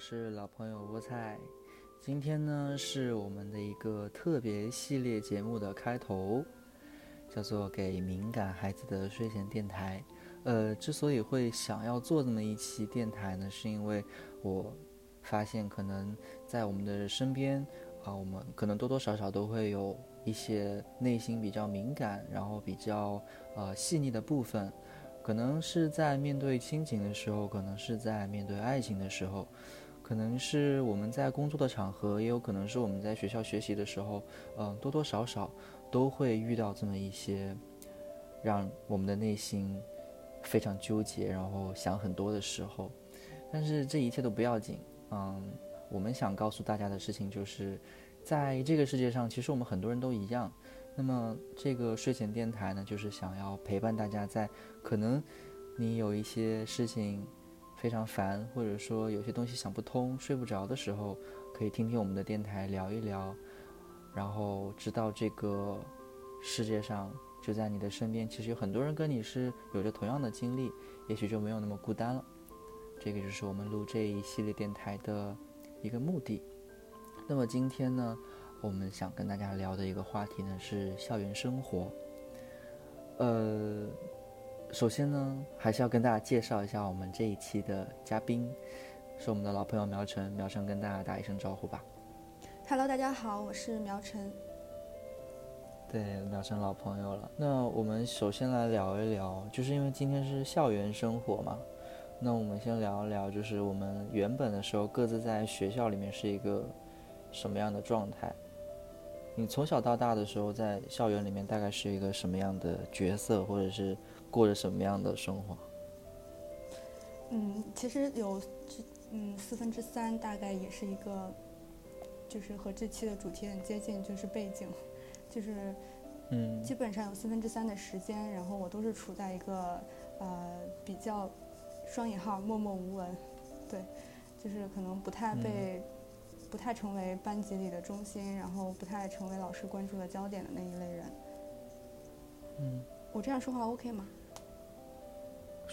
是老朋友菠菜。今天呢是我们的一个特别系列节目的开头，叫做“给敏感孩子的睡前电台”。呃，之所以会想要做这么一期电台呢，是因为我发现可能在我们的身边啊，我们可能多多少少都会有一些内心比较敏感，然后比较呃细腻的部分。可能是在面对亲情的时候，可能是在面对爱情的时候，可能是我们在工作的场合，也有可能是我们在学校学习的时候，嗯，多多少少都会遇到这么一些让我们的内心非常纠结，然后想很多的时候。但是这一切都不要紧，嗯，我们想告诉大家的事情就是，在这个世界上，其实我们很多人都一样。那么这个睡前电台呢，就是想要陪伴大家，在可能你有一些事情非常烦，或者说有些东西想不通、睡不着的时候，可以听听我们的电台聊一聊，然后知道这个世界上就在你的身边，其实有很多人跟你是有着同样的经历，也许就没有那么孤单了。这个就是我们录这一系列电台的一个目的。那么今天呢？我们想跟大家聊的一个话题呢是校园生活。呃，首先呢，还是要跟大家介绍一下我们这一期的嘉宾，是我们的老朋友苗晨。苗晨跟大家打一声招呼吧。Hello，大家好，我是苗晨。对，苗晨老朋友了。那我们首先来聊一聊，就是因为今天是校园生活嘛，那我们先聊一聊，就是我们原本的时候各自在学校里面是一个什么样的状态。你从小到大的时候，在校园里面大概是一个什么样的角色，或者是过着什么样的生活？嗯，其实有，嗯，四分之三大概也是一个，就是和这期的主题很接近，就是背景，就是，嗯，基本上有四分之三的时间，然后我都是处在一个呃比较双引号默默无闻，对，就是可能不太被。不太成为班级里的中心，然后不太成为老师关注的焦点的那一类人。嗯，我这样说话 OK 吗？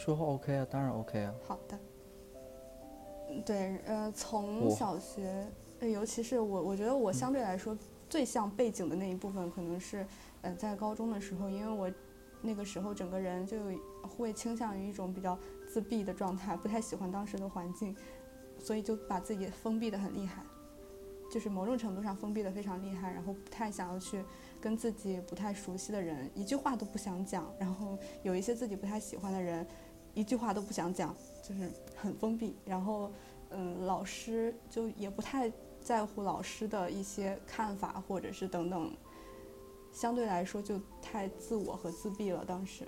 说话 OK 啊，当然 OK 啊。好的。对，呃，从小学，尤其是我，我觉得我相对来说最像背景的那一部分，可能是，呃，在高中的时候，因为我那个时候整个人就会倾向于一种比较自闭的状态，不太喜欢当时的环境，所以就把自己封闭的很厉害。就是某种程度上封闭的非常厉害，然后不太想要去跟自己不太熟悉的人一句话都不想讲，然后有一些自己不太喜欢的人，一句话都不想讲，就是很封闭。然后，嗯，老师就也不太在乎老师的一些看法或者是等等，相对来说就太自我和自闭了。当时，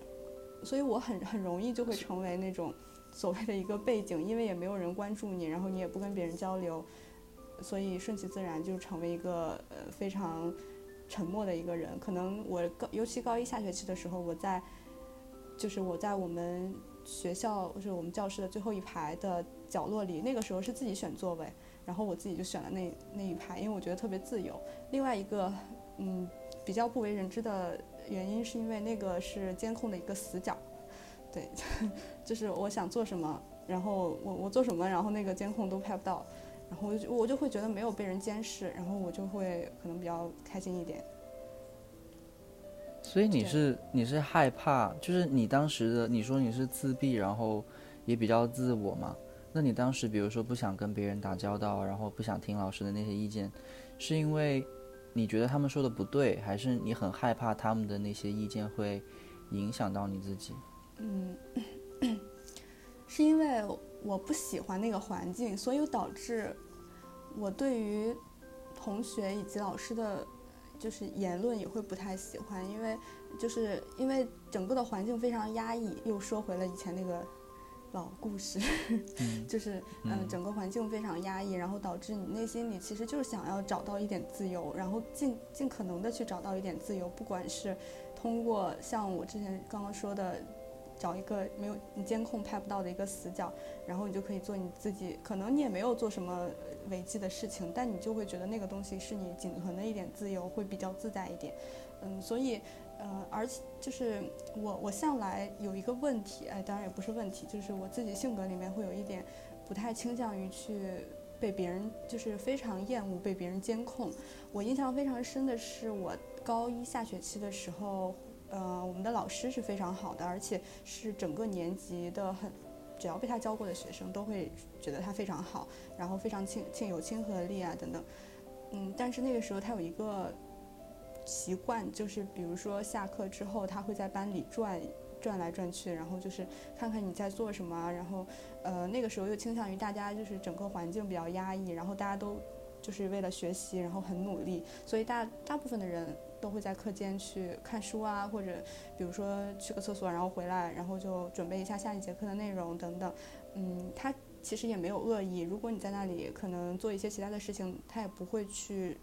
所以我很很容易就会成为那种所谓的一个背景，因为也没有人关注你，然后你也不跟别人交流。所以顺其自然就成为一个呃非常沉默的一个人。可能我高，尤其高一下学期的时候，我在就是我在我们学校就是我们教室的最后一排的角落里。那个时候是自己选座位，然后我自己就选了那那一排，因为我觉得特别自由。另外一个嗯比较不为人知的原因，是因为那个是监控的一个死角。对，就是我想做什么，然后我我做什么，然后那个监控都拍不到。然后我就我就会觉得没有被人监视，然后我就会可能比较开心一点。所以你是你是害怕，就是你当时的你说你是自闭，然后也比较自我嘛？那你当时比如说不想跟别人打交道，然后不想听老师的那些意见，是因为你觉得他们说的不对，还是你很害怕他们的那些意见会影响到你自己？嗯，是因为。我不喜欢那个环境，所以导致我对于同学以及老师的，就是言论也会不太喜欢，因为就是因为整个的环境非常压抑。又说回了以前那个老故事，就是嗯，整个环境非常压抑，然后导致你内心里其实就是想要找到一点自由，然后尽尽可能的去找到一点自由，不管是通过像我之前刚刚说的。找一个没有你监控拍不到的一个死角，然后你就可以做你自己。可能你也没有做什么违纪的事情，但你就会觉得那个东西是你仅存的一点自由，会比较自在一点。嗯，所以，呃，而且就是我我向来有一个问题，哎，当然也不是问题，就是我自己性格里面会有一点不太倾向于去被别人就是非常厌恶被别人监控。我印象非常深的是，我高一下学期的时候，呃，我们的老师是非常好的，而且是整个年级的很，只要被他教过的学生都会觉得他非常好，然后非常亲亲有亲和力啊等等。嗯，但是那个时候他有一个习惯，就是比如说下课之后，他会在班里转。转来转去，然后就是看看你在做什么，然后，呃，那个时候又倾向于大家就是整个环境比较压抑，然后大家都就是为了学习，然后很努力，所以大大部分的人都会在课间去看书啊，或者比如说去个厕所，然后回来，然后就准备一下下一节课的内容等等。嗯，他其实也没有恶意，如果你在那里可能做一些其他的事情，他也不会去。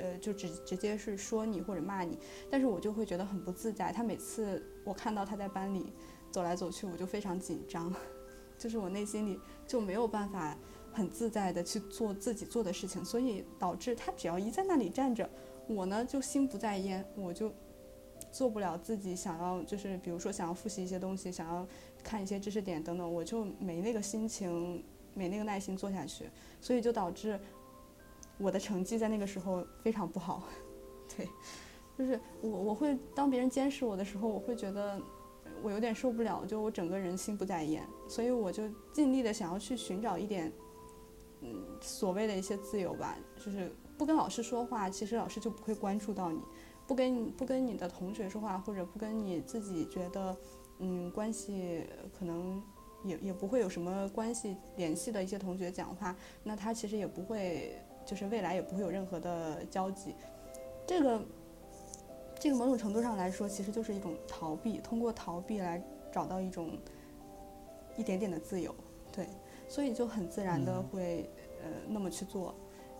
呃，就直直接是说你或者骂你，但是我就会觉得很不自在。他每次我看到他在班里走来走去，我就非常紧张，就是我内心里就没有办法很自在的去做自己做的事情，所以导致他只要一在那里站着，我呢就心不在焉，我就做不了自己想要，就是比如说想要复习一些东西，想要看一些知识点等等，我就没那个心情，没那个耐心做下去，所以就导致。我的成绩在那个时候非常不好，对，就是我我会当别人监视我的时候，我会觉得我有点受不了，就我整个人心不在焉，所以我就尽力的想要去寻找一点，嗯，所谓的一些自由吧，就是不跟老师说话，其实老师就不会关注到你，不跟不跟你的同学说话，或者不跟你自己觉得嗯关系可能也也不会有什么关系联系的一些同学讲话，那他其实也不会。就是未来也不会有任何的交集，这个，这个某种程度上来说，其实就是一种逃避，通过逃避来找到一种一点点的自由，对，所以就很自然的会呃那么去做。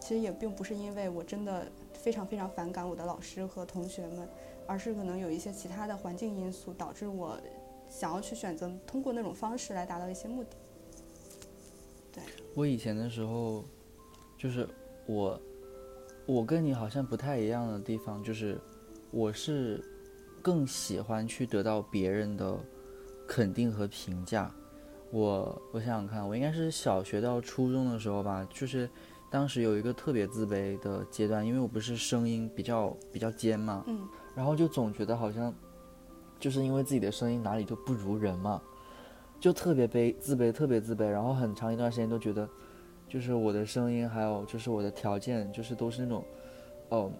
其实也并不是因为我真的非常非常反感我的老师和同学们，而是可能有一些其他的环境因素导致我想要去选择通过那种方式来达到一些目的。对，我以前的时候就是。我，我跟你好像不太一样的地方就是，我是更喜欢去得到别人的肯定和评价。我我想想看，我应该是小学到初中的时候吧，就是当时有一个特别自卑的阶段，因为我不是声音比较比较尖嘛，嗯，然后就总觉得好像就是因为自己的声音哪里就不如人嘛，就特别悲自卑，特别自卑，然后很长一段时间都觉得。就是我的声音，还有就是我的条件，就是都是那种，哦，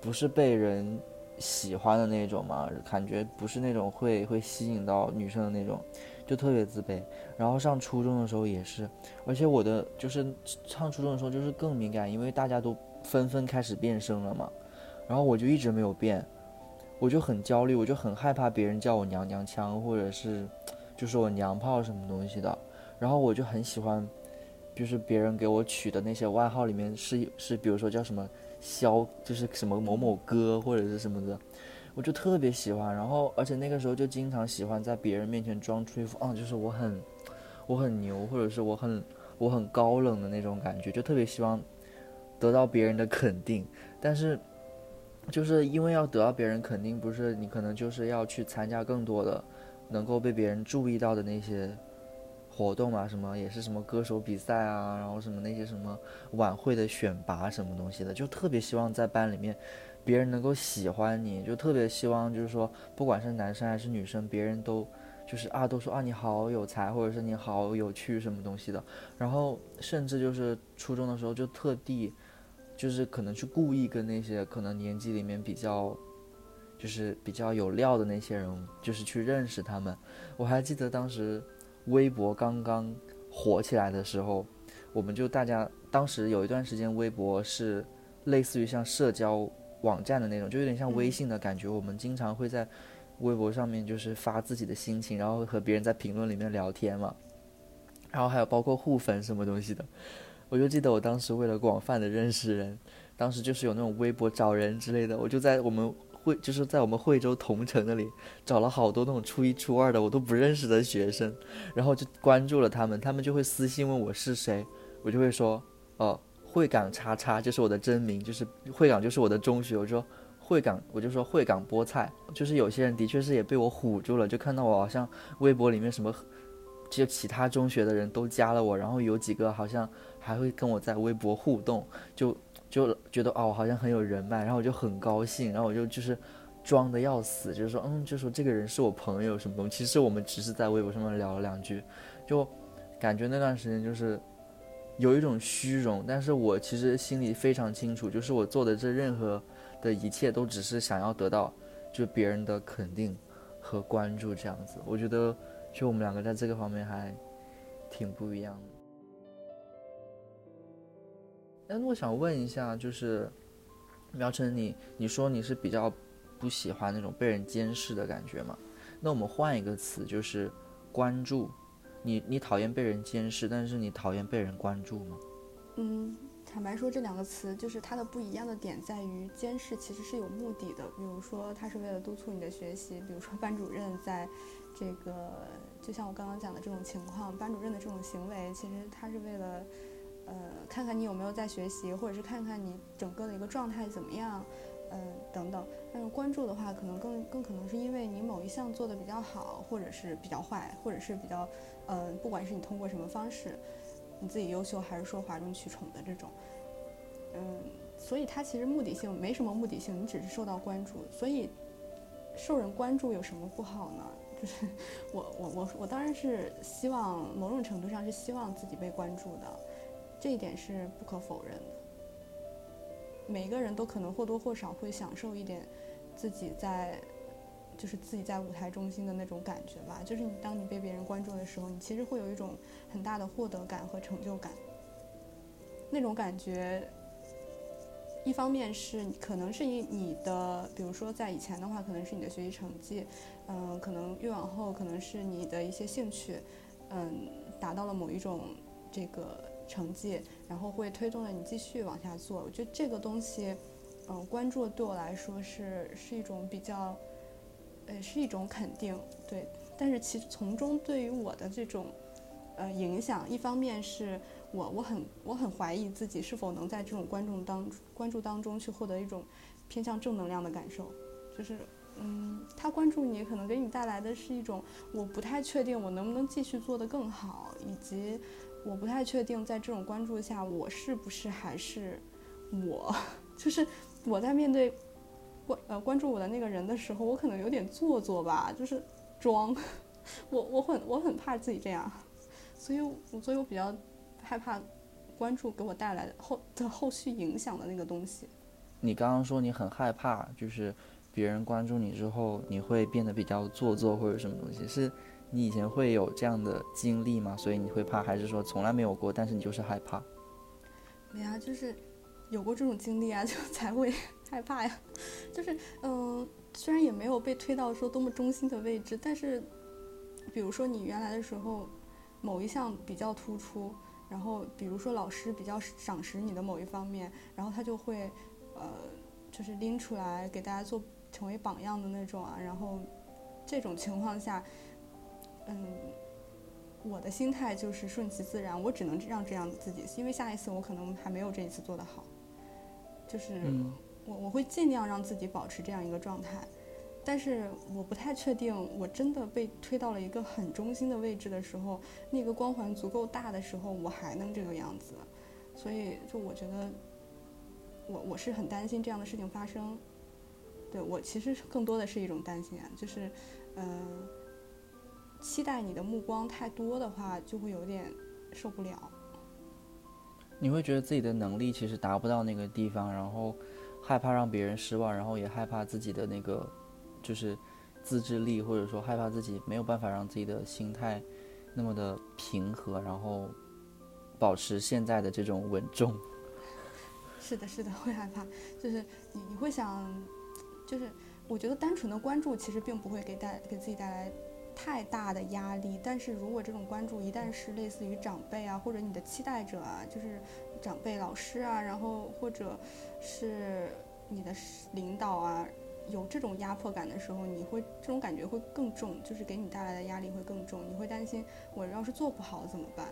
不是被人喜欢的那种嘛，感觉不是那种会会吸引到女生的那种，就特别自卑。然后上初中的时候也是，而且我的就是上初中的时候就是更敏感，因为大家都纷纷开始变声了嘛，然后我就一直没有变，我就很焦虑，我就很害怕别人叫我娘娘腔，或者是就是我娘炮什么东西的，然后我就很喜欢。就是别人给我取的那些外号里面是是，比如说叫什么肖，就是什么某某哥或者是什么的，我就特别喜欢。然后而且那个时候就经常喜欢在别人面前装出一副啊，就是我很我很牛，或者是我很我很高冷的那种感觉，就特别希望得到别人的肯定。但是就是因为要得到别人肯定，不是你可能就是要去参加更多的能够被别人注意到的那些。活动啊，什么也是什么歌手比赛啊，然后什么那些什么晚会的选拔什么东西的，就特别希望在班里面，别人能够喜欢你，就特别希望就是说，不管是男生还是女生，别人都就是啊，都说啊你好有才，或者是你好有趣什么东西的。然后甚至就是初中的时候，就特地就是可能去故意跟那些可能年纪里面比较就是比较有料的那些人，就是去认识他们。我还记得当时。微博刚刚火起来的时候，我们就大家当时有一段时间，微博是类似于像社交网站的那种，就有点像微信的感觉。我们经常会在微博上面就是发自己的心情，然后和别人在评论里面聊天嘛。然后还有包括互粉什么东西的，我就记得我当时为了广泛的认识人，当时就是有那种微博找人之类的，我就在我们。惠就是在我们惠州同城那里找了好多那种初一初二的我都不认识的学生，然后就关注了他们，他们就会私信问我是谁，我就会说，哦，惠港叉叉就是我的真名，就是惠港就是我的中学，我说惠港，我就说惠港菠菜，就是有些人的确是也被我唬住了，就看到我好像微博里面什么，就其他中学的人都加了我，然后有几个好像还会跟我在微博互动，就就觉得哦，好像很有人脉，然后我就很高兴，然后我就就是装的要死，就是说嗯，就说这个人是我朋友什么东西，其实我们只是在微博上面聊了两句，就感觉那段时间就是有一种虚荣，但是我其实心里非常清楚，就是我做的这任何的一切都只是想要得到就别人的肯定和关注这样子，我觉得就我们两个在这个方面还挺不一样的。那我想问一下，就是苗晨，你你说你是比较不喜欢那种被人监视的感觉吗？那我们换一个词，就是关注。你你讨厌被人监视，但是你讨厌被人关注吗？嗯，坦白说，这两个词就是它的不一样的点在于，监视其实是有目的的，比如说它是为了督促你的学习，比如说班主任在这个，就像我刚刚讲的这种情况，班主任的这种行为，其实他是为了。呃，看看你有没有在学习，或者是看看你整个的一个状态怎么样，呃，等等。但是关注的话，可能更更可能是因为你某一项做的比较好，或者是比较坏，或者是比较，呃，不管是你通过什么方式，你自己优秀还是说哗众取宠的这种，嗯，所以它其实目的性没什么目的性，你只是受到关注。所以受人关注有什么不好呢？就是我我我我当然是希望某种程度上是希望自己被关注的。这一点是不可否认的。每个人都可能或多或少会享受一点自己在，就是自己在舞台中心的那种感觉吧。就是你当你被别人关注的时候，你其实会有一种很大的获得感和成就感。那种感觉，一方面是可能是以你的，比如说在以前的话，可能是你的学习成绩，嗯，可能越往后可能是你的一些兴趣，嗯，达到了某一种这个。成绩，然后会推动着你继续往下做。我觉得这个东西，嗯，关注对我来说是是一种比较，呃，是一种肯定，对。但是其实从中对于我的这种，呃，影响，一方面是我我很我很怀疑自己是否能在这种观众当关注当中去获得一种偏向正能量的感受，就是，嗯，他关注你可能给你带来的是一种我不太确定我能不能继续做得更好，以及。我不太确定，在这种关注下，我是不是还是我？就是我在面对关呃关注我的那个人的时候，我可能有点做作吧，就是装。我我很我很怕自己这样，所以所以我比较害怕关注给我带来的后的后续影响的那个东西。你刚刚说你很害怕，就是别人关注你之后，你会变得比较做作或者什么东西是？你以前会有这样的经历吗？所以你会怕，还是说从来没有过？但是你就是害怕？没啊，就是有过这种经历啊，就才会害怕呀。就是嗯，虽然也没有被推到说多么中心的位置，但是比如说你原来的时候某一项比较突出，然后比如说老师比较赏识你的某一方面，然后他就会呃，就是拎出来给大家做成为榜样的那种啊。然后这种情况下。嗯，我的心态就是顺其自然，我只能让这样自己，因为下一次我可能还没有这一次做得好，就是我我会尽量让自己保持这样一个状态，但是我不太确定，我真的被推到了一个很中心的位置的时候，那个光环足够大的时候，我还能这个样子，所以就我觉得，我我是很担心这样的事情发生，对我其实更多的是一种担心啊，就是嗯。期待你的目光太多的话，就会有点受不了。你会觉得自己的能力其实达不到那个地方，然后害怕让别人失望，然后也害怕自己的那个就是自制力，或者说害怕自己没有办法让自己的心态那么的平和，然后保持现在的这种稳重。是的，是的，会害怕。就是你你会想，就是我觉得单纯的关注其实并不会给带给自己带来。太大的压力，但是如果这种关注一旦是类似于长辈啊，或者你的期待者啊，就是长辈、老师啊，然后或者是你的领导啊，有这种压迫感的时候，你会这种感觉会更重，就是给你带来的压力会更重。你会担心，我要是做不好怎么办？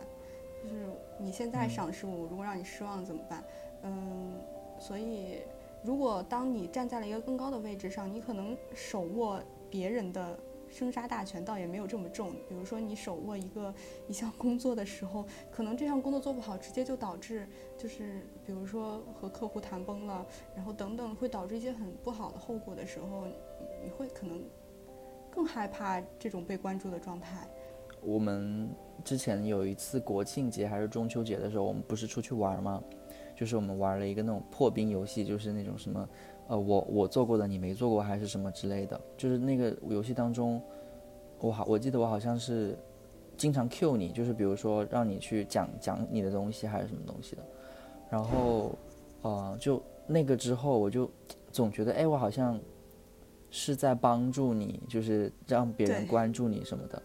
就是你现在赏识我，如果让你失望怎么办？嗯，所以如果当你站在了一个更高的位置上，你可能手握别人的。生杀大权倒也没有这么重。比如说你手握一个一项工作的时候，可能这项工作做不好，直接就导致就是比如说和客户谈崩了，然后等等，会导致一些很不好的后果的时候，你会可能更害怕这种被关注的状态。我们之前有一次国庆节还是中秋节的时候，我们不是出去玩吗？就是我们玩了一个那种破冰游戏，就是那种什么。呃，我我做过的你没做过还是什么之类的，就是那个游戏当中，我好我记得我好像是经常 Q 你，就是比如说让你去讲讲你的东西还是什么东西的，然后呃就那个之后我就总觉得哎我好像是在帮助你，就是让别人关注你什么的，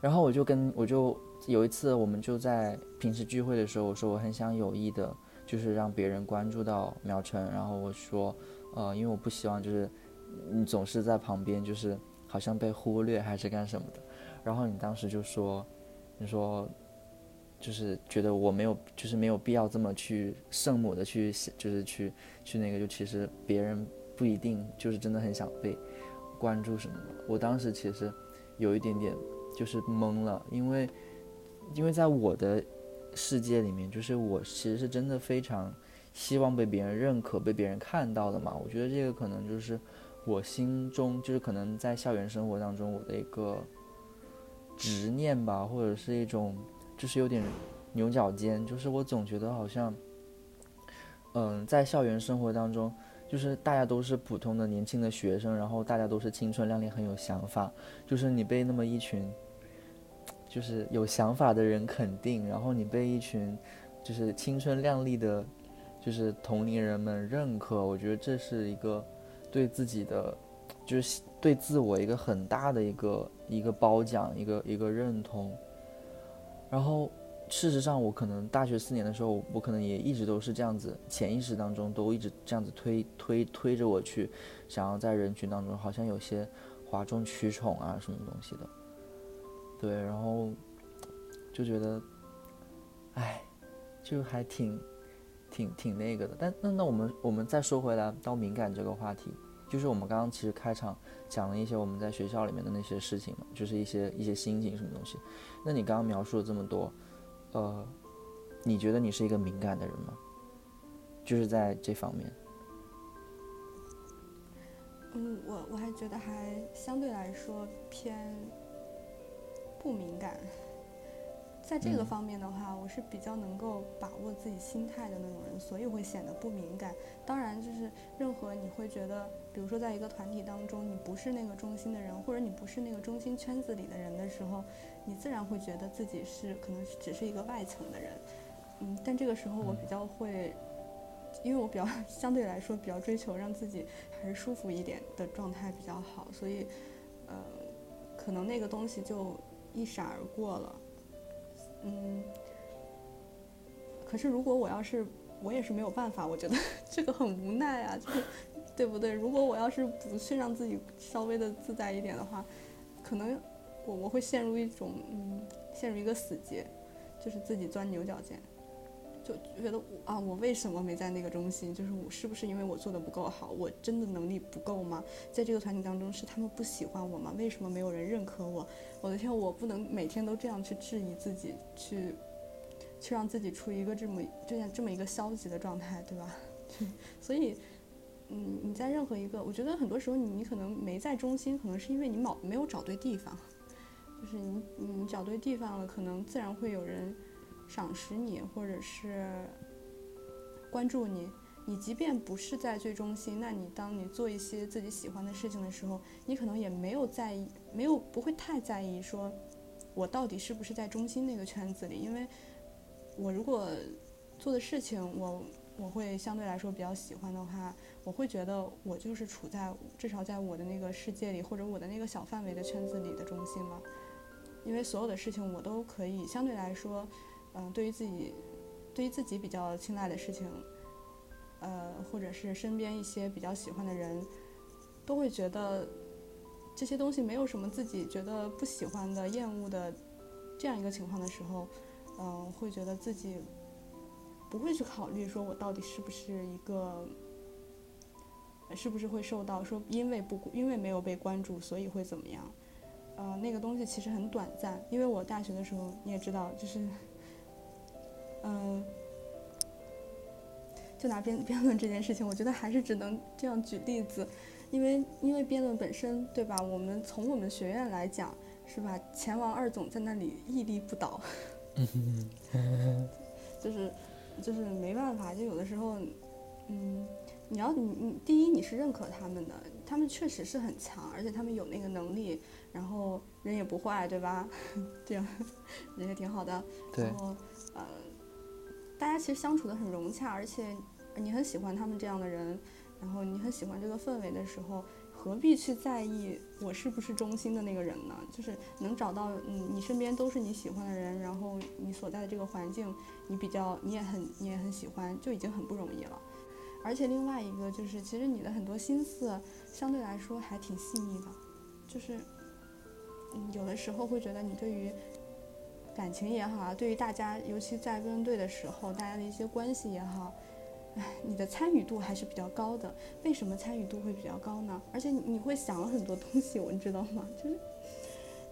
然后我就跟我就有一次我们就在平时聚会的时候，我说我很想有意的，就是让别人关注到苗晨，然后我说。呃，因为我不希望就是你总是在旁边，就是好像被忽略还是干什么的。然后你当时就说，你说就是觉得我没有，就是没有必要这么去圣母的去，就是去去那个，就其实别人不一定就是真的很想被关注什么的。我当时其实有一点点就是懵了，因为因为在我的世界里面，就是我其实是真的非常。希望被别人认可、被别人看到的嘛？我觉得这个可能就是我心中，就是可能在校园生活当中我的一个执念吧，或者是一种就是有点牛角尖，就是我总觉得好像，嗯，在校园生活当中，就是大家都是普通的年轻的学生，然后大家都是青春靓丽、很有想法，就是你被那么一群就是有想法的人肯定，然后你被一群就是青春靓丽的。就是同龄人们认可，我觉得这是一个对自己的，就是对自我一个很大的一个一个褒奖，一个一个认同。然后事实上，我可能大学四年的时候，我可能也一直都是这样子，潜意识当中都一直这样子推推推着我去，想要在人群当中好像有些哗众取宠啊什么东西的。对，然后就觉得，哎，就还挺。挺挺那个的，但那那我们我们再说回来到敏感这个话题，就是我们刚刚其实开场讲了一些我们在学校里面的那些事情嘛，就是一些一些心情什么东西。那你刚刚描述了这么多，呃，你觉得你是一个敏感的人吗？就是在这方面。嗯，我我还觉得还相对来说偏不敏感。在这个方面的话，我是比较能够把握自己心态的那种人，所以会显得不敏感。当然，就是任何你会觉得，比如说在一个团体当中，你不是那个中心的人，或者你不是那个中心圈子里的人的时候，你自然会觉得自己是可能只是一个外层的人。嗯，但这个时候我比较会，因为我比较 相对来说比较追求让自己还是舒服一点的状态比较好，所以，呃，可能那个东西就一闪而过了。嗯，可是如果我要是我也是没有办法，我觉得 这个很无奈啊，就是对不对？如果我要是不去让自己稍微的自在一点的话，可能我我会陷入一种嗯，陷入一个死结，就是自己钻牛角尖，就觉得啊，我为什么没在那个中心？就是我是不是因为我做的不够好？我真的能力不够吗？在这个团体当中是他们不喜欢我吗？为什么没有人认可我？我的天，我不能每天都这样去质疑自己，去，去让自己处于一个这么这样这么一个消极的状态，对吧？所以，嗯，你在任何一个，我觉得很多时候你你可能没在中心，可能是因为你冇没有找对地方，就是你你找对地方了，可能自然会有人赏识你，或者是关注你。你即便不是在最中心，那你当你做一些自己喜欢的事情的时候，你可能也没有在意，没有不会太在意说，我到底是不是在中心那个圈子里？因为，我如果做的事情我我会相对来说比较喜欢的话，我会觉得我就是处在至少在我的那个世界里或者我的那个小范围的圈子里的中心嘛。因为所有的事情我都可以相对来说，嗯，对于自己对于自己比较青睐的事情。呃，或者是身边一些比较喜欢的人，都会觉得这些东西没有什么自己觉得不喜欢的、厌恶的这样一个情况的时候，嗯，会觉得自己不会去考虑说我到底是不是一个，是不是会受到说因为不因为没有被关注，所以会怎么样？呃，那个东西其实很短暂。因为我大学的时候你也知道，就是，嗯，就拿辩 辩论这件事情，我觉得还是只能这样举例子，因为因为辩论本身，对吧？我们从我们学院来讲，是吧？钱王二总在那里屹立不倒，就是就是没办法，就有的时候，嗯。你要你你第一你是认可他们的，他们确实是很强，而且他们有那个能力，然后人也不坏，对吧？这样人也挺好的。然后呃，大家其实相处的很融洽，而且你很喜欢他们这样的人，然后你很喜欢这个氛围的时候，何必去在意我是不是中心的那个人呢？就是能找到嗯你身边都是你喜欢的人，然后你所在的这个环境你比较你也很你也很喜欢，就已经很不容易了。而且另外一个就是，其实你的很多心思相对来说还挺细腻的，就是，嗯，有的时候会觉得你对于感情也好啊，对于大家，尤其在辩论队的时候，大家的一些关系也好，哎，你的参与度还是比较高的。为什么参与度会比较高呢？而且你会想了很多东西，我你知道吗？就是，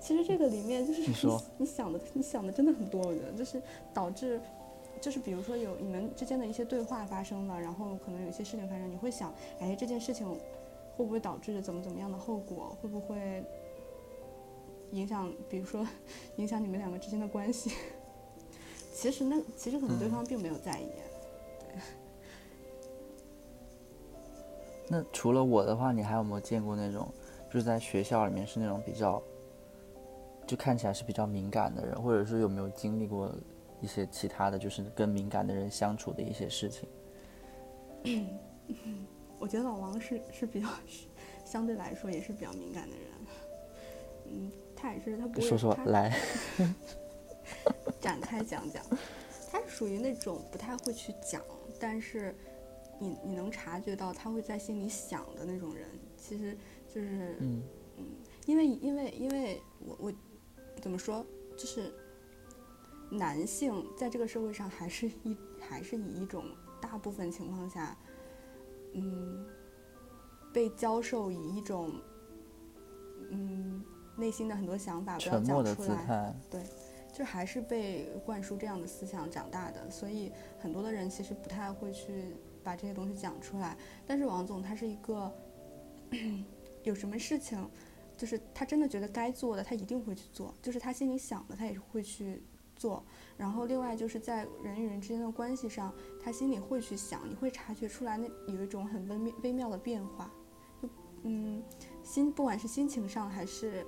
其实这个里面就是你说你想的，你想的真的很多，我觉得就是导致。就是比如说有你们之间的一些对话发生了，然后可能有一些事情发生，你会想，哎，这件事情会不会导致怎么怎么样的后果？会不会影响，比如说影响你们两个之间的关系？其实那其实可能对方并没有在意。对。那除了我的话，你还有没有见过那种，就是在学校里面是那种比较，就看起来是比较敏感的人，或者是有没有经历过？一些其他的就是跟敏感的人相处的一些事情。我觉得老王是是比较 相对来说也是比较敏感的人。嗯，他也是他不会说说来 展开讲讲。他是属于那种不太会去讲，但是你你能察觉到他会在心里想的那种人。其实就是嗯嗯，因为因为因为我我怎么说就是。男性在这个社会上还是一还是以一种大部分情况下，嗯，被教授以一种，嗯，内心的很多想法不要讲出来，对，就还是被灌输这样的思想长大的，所以很多的人其实不太会去把这些东西讲出来。但是王总他是一个，有什么事情，就是他真的觉得该做的，他一定会去做，就是他心里想的，他也会去。做，然后另外就是在人与人之间的关系上，他心里会去想，你会察觉出来，那有一种很微妙微妙的变化，就嗯，心不管是心情上还是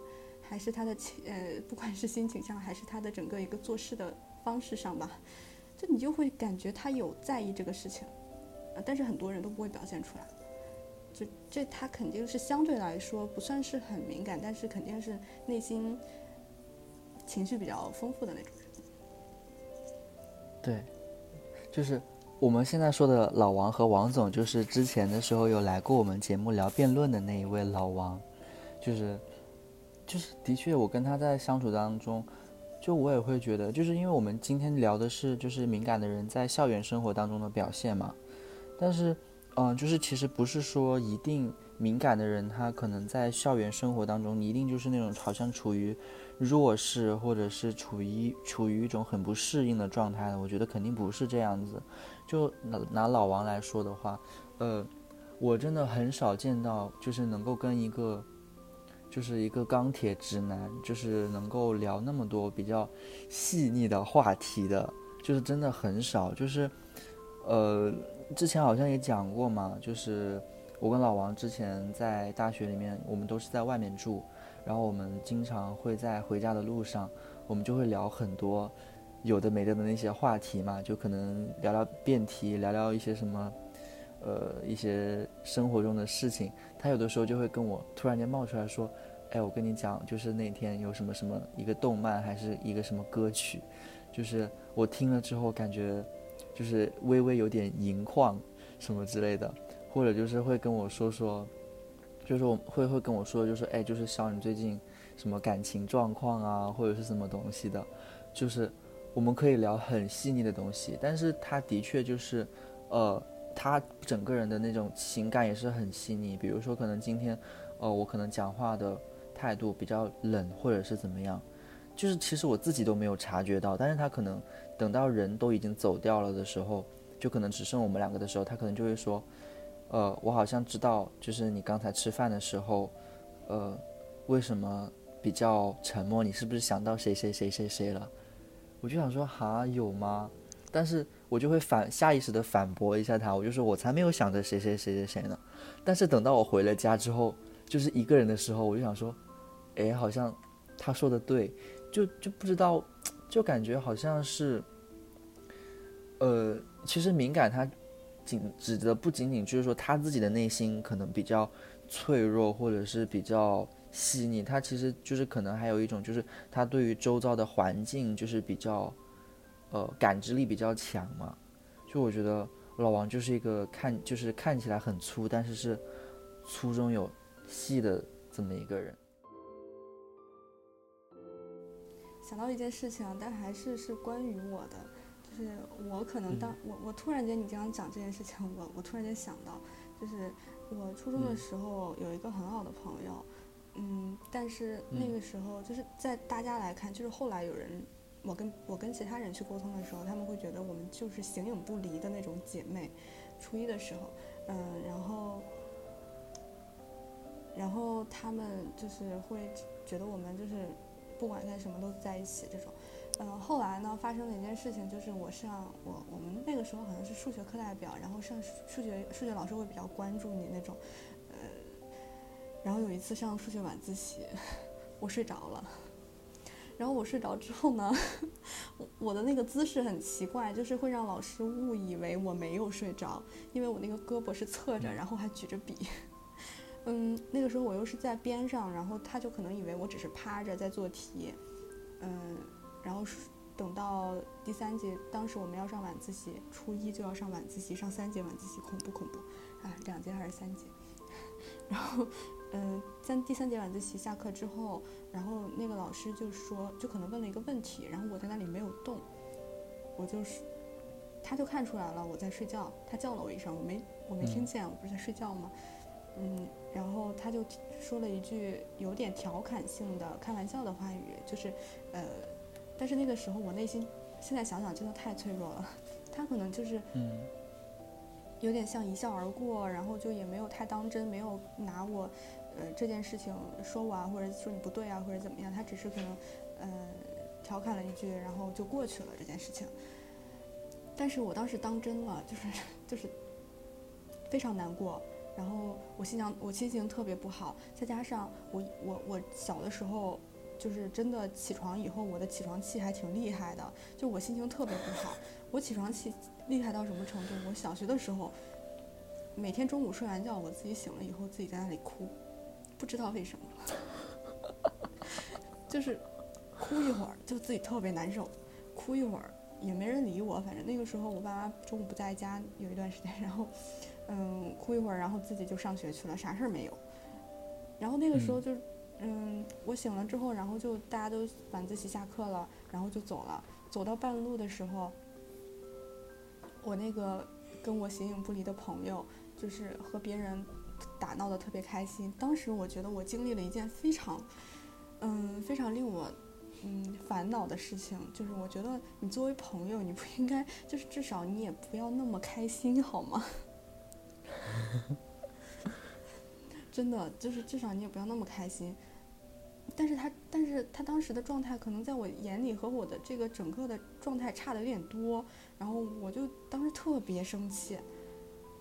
还是他的情呃，不管是心情上还是他的整个一个做事的方式上吧，就你就会感觉他有在意这个事情，呃，但是很多人都不会表现出来，就这他肯定是相对来说不算是很敏感，但是肯定是内心情绪比较丰富的那种人。对，就是我们现在说的老王和王总，就是之前的时候有来过我们节目聊辩论的那一位老王，就是，就是的确，我跟他在相处当中，就我也会觉得，就是因为我们今天聊的是就是敏感的人在校园生活当中的表现嘛，但是，嗯，就是其实不是说一定敏感的人他可能在校园生活当中，你一定就是那种好像处于。弱势，或者是处于处于一种很不适应的状态的，我觉得肯定不是这样子。就拿拿老王来说的话，呃，我真的很少见到，就是能够跟一个，就是一个钢铁直男，就是能够聊那么多比较细腻的话题的，就是真的很少。就是，呃，之前好像也讲过嘛，就是我跟老王之前在大学里面，我们都是在外面住。然后我们经常会在回家的路上，我们就会聊很多有的没的的那些话题嘛，就可能聊聊辩题，聊聊一些什么，呃，一些生活中的事情。他有的时候就会跟我突然间冒出来说：“哎，我跟你讲，就是那天有什么什么一个动漫还是一个什么歌曲，就是我听了之后感觉就是微微有点盈眶什么之类的，或者就是会跟我说说。”就是我会会跟我说，就是哎，就是小你最近什么感情状况啊，或者是什么东西的，就是我们可以聊很细腻的东西。但是他的确就是，呃，他整个人的那种情感也是很细腻。比如说，可能今天，呃，我可能讲话的态度比较冷，或者是怎么样，就是其实我自己都没有察觉到，但是他可能等到人都已经走掉了的时候，就可能只剩我们两个的时候，他可能就会说，呃，我好像知道，就是你刚才吃饭的时候，呃，为什么比较沉默？你是不是想到谁谁谁谁谁了？我就想说，哈，有吗？但是我就会反下意识的反驳一下他，我就说我才没有想着谁谁谁谁谁呢。但是等到我回了家之后，就是一个人的时候，我就想说，哎，好像他说的对，就就不知道，就感觉好像是，呃，其实敏感他仅指的不仅仅就是说他自己的内心可能比较脆弱或者是比较细腻，他其实就是可能还有一种就是他对于周遭的环境就是比较。呃，感知力比较强嘛，就我觉得老王就是一个看就是看起来很粗，但是是粗中有细的这么一个人。想到一件事情，但还是是关于我的，就是我可能当我我突然间你这样讲这件事情，我我突然间想到，就是我初中的时候有一个很好的朋友，嗯，但是那个时候就是在大家来看，就是后来有人。我跟我跟其他人去沟通的时候，他们会觉得我们就是形影不离的那种姐妹。初一的时候，嗯，然后，然后他们就是会觉得我们就是不管干什么都在一起这种。嗯，后来呢，发生了一件事情，就是我上我我们那个时候好像是数学课代表，然后上数学数学老师会比较关注你那种，呃，然后有一次上数学晚自习，我睡着了。然后我睡着之后呢，我 我的那个姿势很奇怪，就是会让老师误以为我没有睡着，因为我那个胳膊是侧着，然后还举着笔。嗯，那个时候我又是在边上，然后他就可能以为我只是趴着在做题。嗯，然后等到第三节，当时我们要上晚自习，初一就要上晚自习，上三节晚自习，恐怖恐怖啊！两节还是三节？然后。嗯，在第三节晚自习下课之后，然后那个老师就说，就可能问了一个问题，然后我在那里没有动，我就是，他就看出来了我在睡觉，他叫了我一声，我没我没听见，我不是在睡觉吗？嗯，然后他就说了一句有点调侃性的开玩笑的话语，就是，呃，但是那个时候我内心现在想想真的太脆弱了，他可能就是嗯。有点像一笑而过，然后就也没有太当真，没有拿我，呃，这件事情说我啊，或者说你不对啊，或者怎么样，他只是可能，呃，调侃了一句，然后就过去了这件事情。但是我当时当真了，就是就是非常难过，然后我心想我心情特别不好，再加上我我我小的时候就是真的起床以后，我的起床气还挺厉害的，就我心情特别不好，我起床气。厉害到什么程度？我小学的时候，每天中午睡完觉，我自己醒了以后，自己在那里哭，不知道为什么，就是哭一会儿就自己特别难受，哭一会儿也没人理我。反正那个时候我爸妈中午不在家有一段时间，然后嗯哭一会儿，然后自己就上学去了，啥事儿没有。然后那个时候就嗯我醒了之后，然后就大家都晚自习下课了，然后就走了。走到半路的时候。我那个跟我形影不离的朋友，就是和别人打闹的特别开心。当时我觉得我经历了一件非常，嗯，非常令我嗯烦恼的事情，就是我觉得你作为朋友，你不应该，就是至少你也不要那么开心，好吗？真的，就是至少你也不要那么开心。但是他，但是他当时的状态可能在我眼里和我的这个整个的状态差的有点多，然后我就当时特别生气，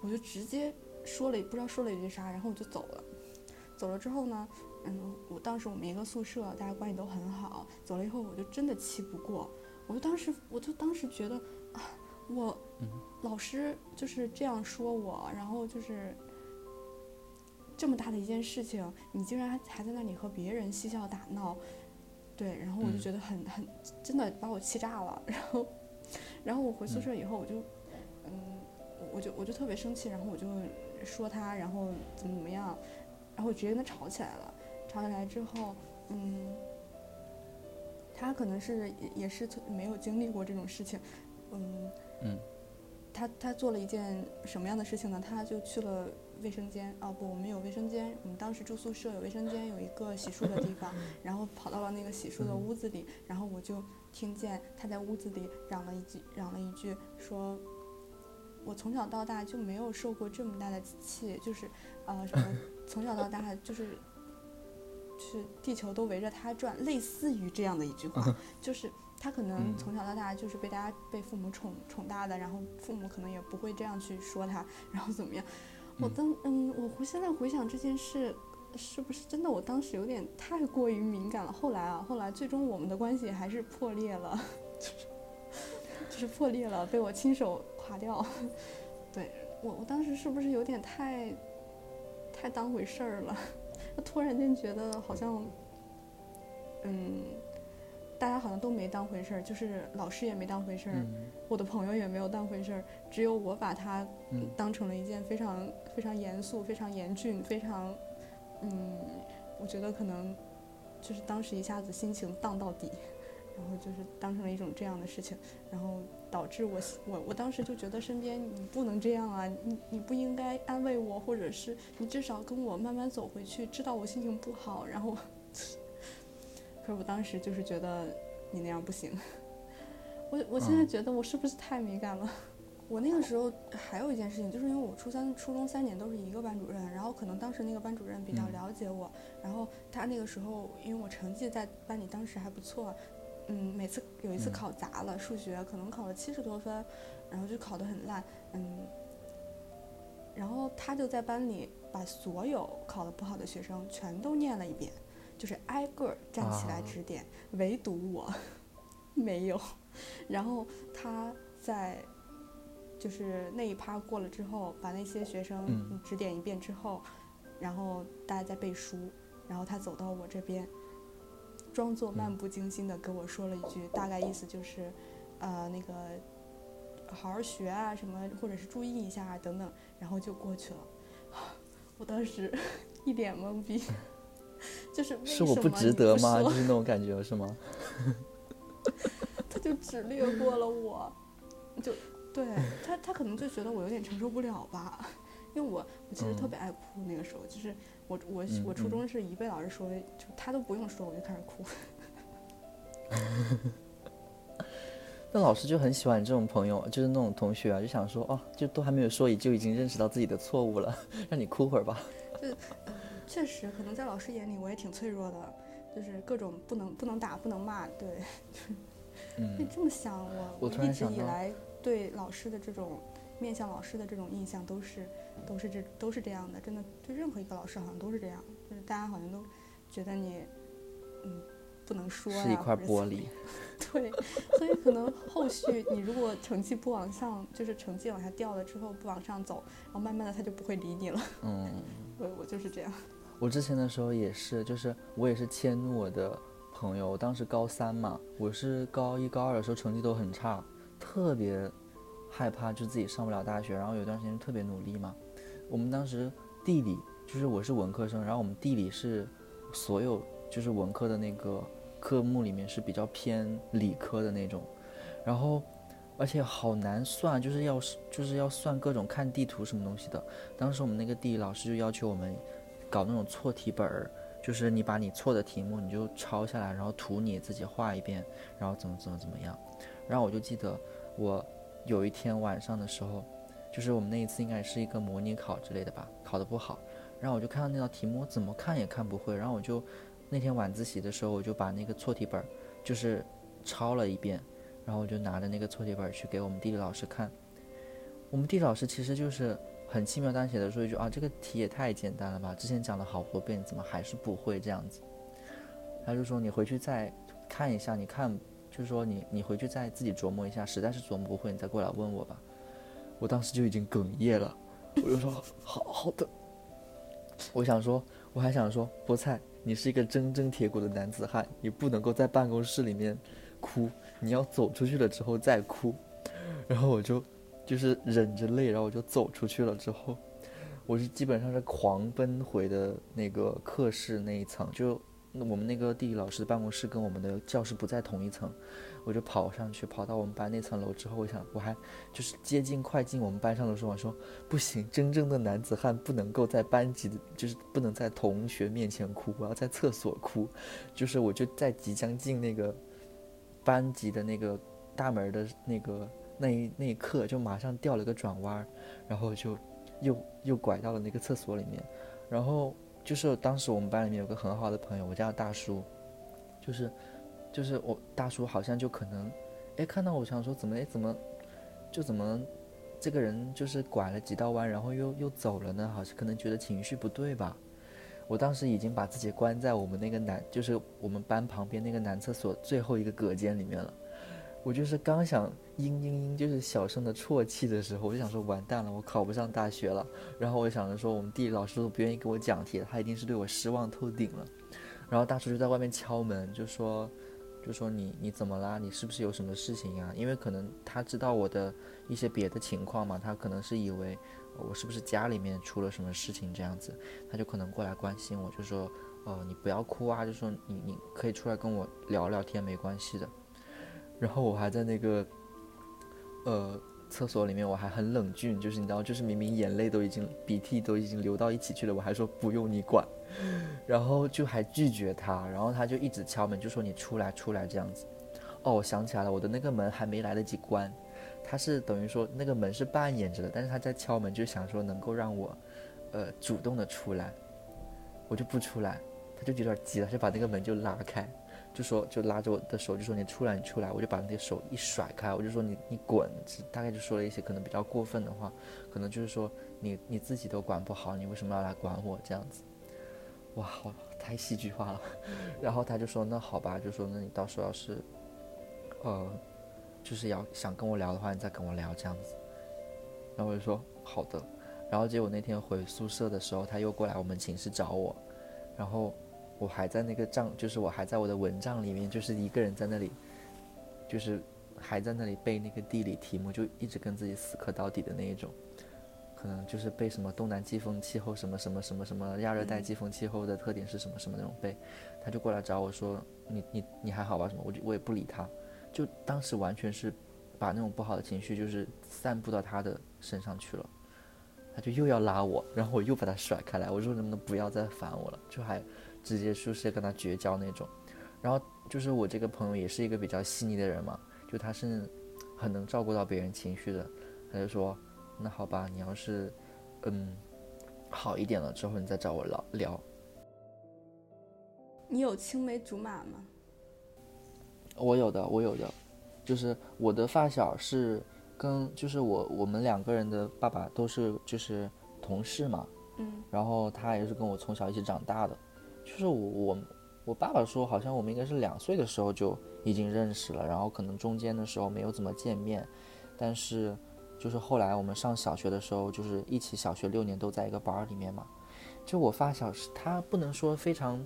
我就直接说了也不知道说了一句啥，然后我就走了。走了之后呢，嗯，我当时我们一个宿舍，大家关系都很好。走了以后，我就真的气不过，我就当时我就当时觉得啊，我老师就是这样说我，然后就是。这么大的一件事情，你竟然还还在那里和别人嬉笑打闹，对，然后我就觉得很很真的把我气炸了。然后，然后我回宿舍以后，我就，嗯，我就我就特别生气，然后我就说他，然后怎么怎么样，然后直接跟他吵起来了。吵起来之后，嗯，他可能是也也是没有经历过这种事情，嗯嗯。他他做了一件什么样的事情呢？他就去了卫生间哦不，我们有卫生间，我们当时住宿舍有卫生间，有一个洗漱的地方，然后跑到了那个洗漱的屋子里，然后我就听见他在屋子里嚷了一句，嚷了一句说。我从小到大就没有受过这么大的气，就是，呃，什么 从小到大就是，是地球都围着他转，类似于这样的一句话，就是他可能从小到大就是被大家被父母宠宠大的，然后父母可能也不会这样去说他，然后怎么样？我当嗯，我回现在回想这件事，是不是真的？我当时有点太过于敏感了。后来啊，后来最终我们的关系还是破裂了，就是就是破裂了，被我亲手。垮掉，对我，我当时是不是有点太，太当回事儿了？突然间觉得好像，嗯，大家好像都没当回事儿，就是老师也没当回事儿，我的朋友也没有当回事儿，只有我把它当成了一件非常非常严肃、非常严峻、非常，嗯，我觉得可能就是当时一下子心情荡到底。然后就是当成了一种这样的事情，然后导致我我我当时就觉得身边你不能这样啊，你你不应该安慰我，或者是你至少跟我慢慢走回去，知道我心情不好。然后，可是我当时就是觉得你那样不行。我我现在觉得我是不是太敏感了？我那个时候还有一件事情，就是因为我初三、初中三年都是一个班主任，然后可能当时那个班主任比较了解我，然后他那个时候因为我成绩在班里当时还不错。嗯，每次有一次考砸了，数学可能考了七十多分，然后就考得很烂。嗯，然后他就在班里把所有考得不好的学生全都念了一遍，就是挨个站起来指点，唯独我 没有。然后他在就是那一趴过了之后，把那些学生指点一遍之后，然后大家在背书，然后他走到我这边。装作漫不经心的跟我说了一句，大概意思就是，呃，那个好好学啊，什么，或者是注意一下啊，等等，然后就过去了。我当时 一脸懵逼，就是是我不值得吗？就是那种感觉是吗？他就只略过了我，就对他，他可能就觉得我有点承受不了吧。因为我我其实特别爱哭，那个时候就是我我我初中是一被老师说，就他都不用说我就开始哭。那老师就很喜欢这种朋友，就是那种同学啊，就想说哦，就都还没有说，就已经认识到自己的错误了，让你哭会儿吧。就确实可能在老师眼里我也挺脆弱的，就是各种不能不能打不能骂，对。嗯。你这么想我我一直以来对老师的这种面向老师的这种印象都是。都是这都是这样的，真的对任何一个老师好像都是这样，就是大家好像都觉得你，嗯，不能说是一块玻璃，对，所以可能后续你如果成绩不往上，就是成绩往下掉了之后不往上走，然后慢慢的他就不会理你了。嗯，我我就是这样。我之前的时候也是，就是我也是迁怒我的朋友，当时高三嘛，我是高一高二的时候成绩都很差，特别害怕就自己上不了大学，然后有段时间特别努力嘛。我们当时地理就是我是文科生，然后我们地理是所有就是文科的那个科目里面是比较偏理科的那种，然后而且好难算，就是要就是要算各种看地图什么东西的。当时我们那个地理老师就要求我们搞那种错题本儿，就是你把你错的题目你就抄下来，然后图你自己画一遍，然后怎么怎么怎么样。然后我就记得我有一天晚上的时候。就是我们那一次应该是一个模拟考之类的吧，考得不好，然后我就看到那道题目，怎么看也看不会，然后我就那天晚自习的时候，我就把那个错题本儿就是抄了一遍，然后我就拿着那个错题本儿去给我们地理老师看。我们地理老师其实就是很轻描淡写的说一句啊，这个题也太简单了吧，之前讲了好多遍，怎么还是不会这样子？他就说你回去再看一下，你看就是说你你回去再自己琢磨一下，实在是琢磨不会，你再过来问我吧。我当时就已经哽咽了，我就说 好好的。我想说，我还想说，菠菜，你是一个铮铮铁骨的男子汉，你不能够在办公室里面哭，你要走出去了之后再哭。然后我就就是忍着泪，然后我就走出去了。之后，我是基本上是狂奔回的那个课室那一层，就我们那个地理老师的办公室跟我们的教室不在同一层，我就跑上去，跑到我们班那层楼之后，我想我还就是接近快进我们班上的时候，我说不行，真正的男子汉不能够在班级的，就是不能在同学面前哭，我要在厕所哭，就是我就在即将进那个班级的那个大门的那个那一那一刻，就马上掉了个转弯，然后就又又拐到了那个厕所里面，然后。就是当时我们班里面有个很好的朋友，我叫大叔，就是，就是我大叔好像就可能，哎，看到我想说怎么哎怎么，就怎么，这个人就是拐了几道弯，然后又又走了呢？好像可能觉得情绪不对吧。我当时已经把自己关在我们那个男，就是我们班旁边那个男厕所最后一个隔间里面了。我就是刚想嘤嘤嘤，就是小声的啜泣的时候，我就想说完蛋了，我考不上大学了。然后我想着说，我们地理老师都不愿意给我讲题，他一定是对我失望透顶了。然后大叔就在外面敲门，就说，就说你你怎么啦？你是不是有什么事情呀？因为可能他知道我的一些别的情况嘛，他可能是以为我是不是家里面出了什么事情这样子，他就可能过来关心我，就说，哦，你不要哭啊，就说你你可以出来跟我聊聊天，没关系的。然后我还在那个，呃，厕所里面，我还很冷峻，就是你知道，就是明明眼泪都已经鼻涕都已经流到一起去了，我还说不用你管，然后就还拒绝他，然后他就一直敲门，就说你出来出来这样子。哦，我想起来了，我的那个门还没来得及关，他是等于说那个门是半掩着的，但是他在敲门，就想说能够让我，呃，主动的出来，我就不出来，他就有点急了，就把那个门就拉开。就说就拉着我的手，就说你出来，你出来，我就把那个手一甩开，我就说你你滚，大概就说了一些可能比较过分的话，可能就是说你你自己都管不好，你为什么要来管我这样子？哇，好太戏剧化了。然后他就说那好吧，就说那你到时候要是，呃，就是要想跟我聊的话，你再跟我聊这样子。然后我就说好的。然后结果那天回宿舍的时候，他又过来我们寝室找我，然后。我还在那个帐，就是我还在我的蚊帐里面，就是一个人在那里，就是还在那里背那个地理题目，就一直跟自己死磕到底的那一种，可能就是背什么东南季风气候什么什么什么什么亚热带季风气候的特点是什么什么那种背，他就过来找我说你你你还好吧？什么，我就我也不理他，就当时完全是把那种不好的情绪就是散布到他的身上去了，他就又要拉我，然后我又把他甩开来，我说能不能不要再烦我了，就还。直接说是跟他绝交那种，然后就是我这个朋友也是一个比较细腻的人嘛，就他是很能照顾到别人情绪的，他就说，那好吧，你要是嗯好一点了之后，你再找我聊聊。你有青梅竹马吗？我有的，我有的，就是我的发小是跟就是我我们两个人的爸爸都是就是同事嘛，嗯，然后他也是跟我从小一起长大的。就是我我我爸爸说，好像我们应该是两岁的时候就已经认识了，然后可能中间的时候没有怎么见面，但是就是后来我们上小学的时候，就是一起小学六年都在一个班里面嘛。就我发小是他不能说非常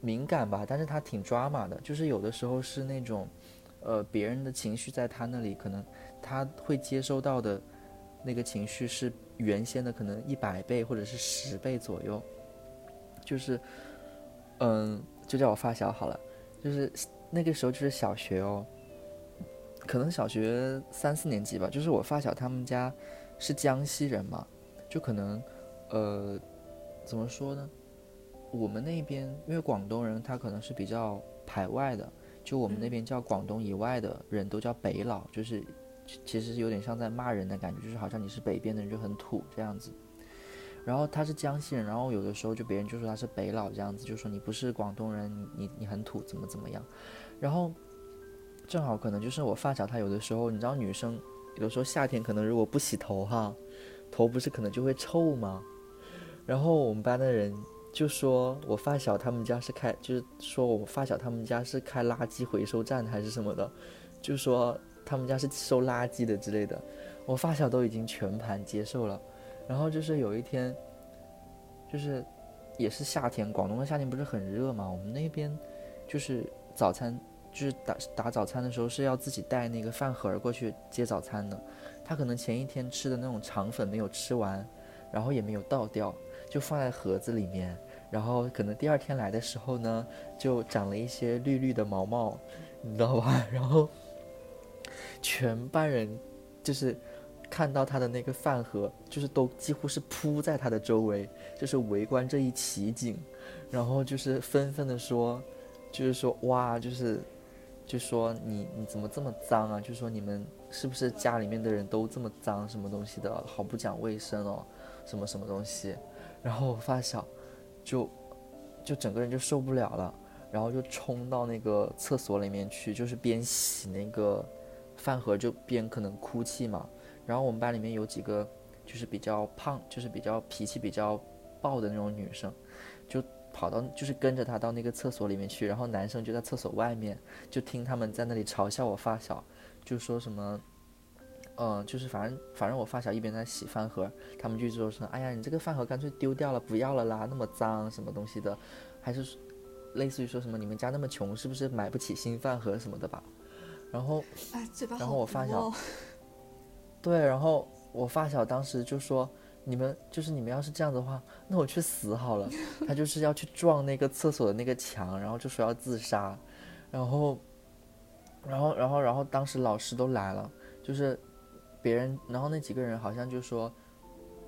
敏感吧，但是他挺抓马的，就是有的时候是那种，呃，别人的情绪在他那里，可能他会接收到的那个情绪是原先的可能一百倍或者是十倍左右，就是。嗯，就叫我发小好了，就是那个时候就是小学哦，可能小学三四年级吧。就是我发小他们家是江西人嘛，就可能呃怎么说呢？我们那边因为广东人他可能是比较排外的，就我们那边叫广东以外的人都叫北佬，就是其实有点像在骂人的感觉，就是好像你是北边的人就很土这样子。然后他是江西人，然后有的时候就别人就说他是北佬这样子，就说你不是广东人，你你很土，怎么怎么样。然后正好可能就是我发小，他有的时候你知道女生有的时候夏天可能如果不洗头哈，头不是可能就会臭吗？然后我们班的人就说我发小他们家是开，就是说我发小他们家是开垃圾回收站还是什么的，就说他们家是收垃圾的之类的。我发小都已经全盘接受了。然后就是有一天，就是也是夏天，广东的夏天不是很热嘛？我们那边就是早餐，就是打打早餐的时候是要自己带那个饭盒过去接早餐的。他可能前一天吃的那种肠粉没有吃完，然后也没有倒掉，就放在盒子里面。然后可能第二天来的时候呢，就长了一些绿绿的毛毛，你知道吧？然后全班人就是看到他的那个饭盒，就是都几乎是铺在他的周围，就是围观这一奇景，然后就是纷纷的说，就是说哇，就是就说你你怎么这么脏啊？就说你们是不是家里面的人都这么脏，什么东西的，好不讲卫生哦，什么什么东西？然后我发小。就，就整个人就受不了了，然后就冲到那个厕所里面去，就是边洗那个饭盒，就边可能哭泣嘛。然后我们班里面有几个就是比较胖，就是比较脾气比较暴的那种女生，就跑到就是跟着她到那个厕所里面去，然后男生就在厕所外面，就听他们在那里嘲笑我发小，就说什么。嗯，就是反正反正我发小一边在洗饭盒，他们就说说，哎呀，你这个饭盒干脆丢掉了，不要了啦，那么脏什么东西的，还是类似于说什么你们家那么穷，是不是买不起新饭盒什么的吧？然后，然后我发小，对，然后我发小当时就说，你们就是你们要是这样的话，那我去死好了。他就是要去撞那个厕所的那个墙，然后就说要自杀，然后，然后，然后，然后当时老师都来了，就是。别人，然后那几个人好像就说，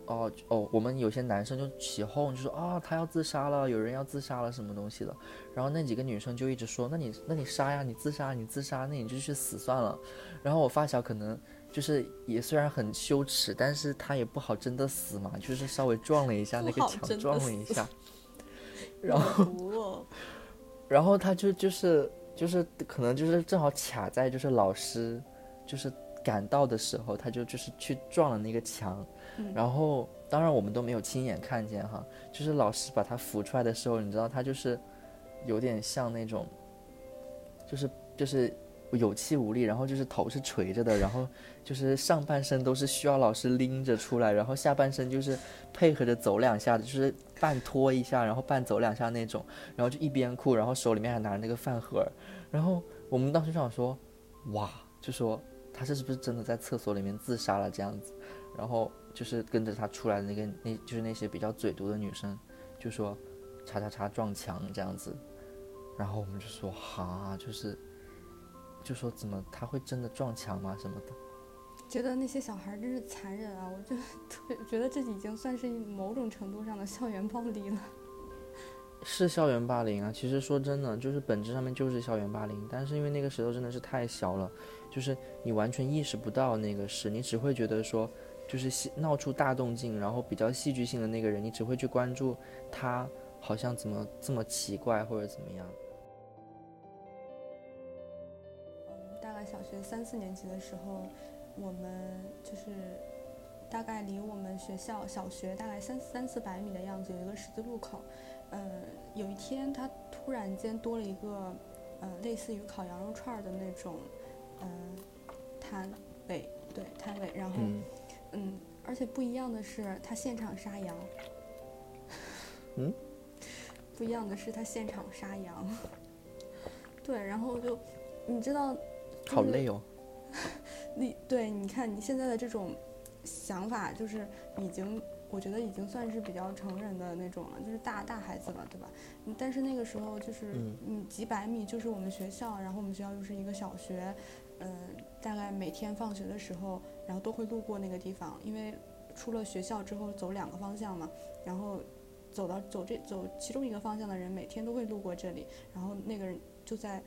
哦哦，我们有些男生就起哄，就说啊，他要自杀了，有人要自杀了，什么东西的。然后那几个女生就一直说，那你那你杀呀，你自杀，你自杀，那你就去死算了。然后我发小可能就是也虽然很羞耻，但是他也不好真的死嘛，就是稍微撞了一下那个墙，撞了一下。然后，然后他就就是就是可能就是正好卡在就是老师就是。赶到的时候，他就就是去撞了那个墙，然后当然我们都没有亲眼看见哈，就是老师把他扶出来的时候，你知道他就是有点像那种，就是就是有气无力，然后就是头是垂着的，然后就是上半身都是需要老师拎着出来，然后下半身就是配合着走两下，就是半拖一下，然后半走两下那种，然后就一边哭，然后手里面还拿着那个饭盒，然后我们当时就想说，哇，就说。他这是不是真的在厕所里面自杀了这样子？然后就是跟着他出来的那个，那就是那些比较嘴毒的女生，就说“叉叉叉撞墙”这样子。然后我们就说：“哈，就是就说怎么他会真的撞墙吗？什么的？”觉得那些小孩真是残忍啊！我就特别觉得这已经算是某种程度上的校园暴力了。是校园霸凌啊！其实说真的，就是本质上面就是校园霸凌。但是因为那个石头真的是太小了。就是你完全意识不到那个事，你只会觉得说，就是戏闹出大动静，然后比较戏剧性的那个人，你只会去关注他好像怎么这么奇怪或者怎么样。概小学三四年级的时候，我们就是大概离我们学校小学大概三三四百米的样子，有一个十字路口。呃，有一天他突然间多了一个呃类似于烤羊肉串的那种。嗯，摊位对摊位，然后嗯，而且不一样的是，他现场杀羊。嗯，不一样的是，他现场杀羊。对，然后就你知道，好累哦。你对，你看你现在的这种想法，就是已经。我觉得已经算是比较成人的那种了，就是大大孩子了，对吧？但是那个时候就是嗯几百米就是我们学校，然后我们学校又是一个小学，嗯，大概每天放学的时候，然后都会路过那个地方，因为出了学校之后走两个方向嘛，然后走到走这走其中一个方向的人每天都会路过这里，然后那个人就在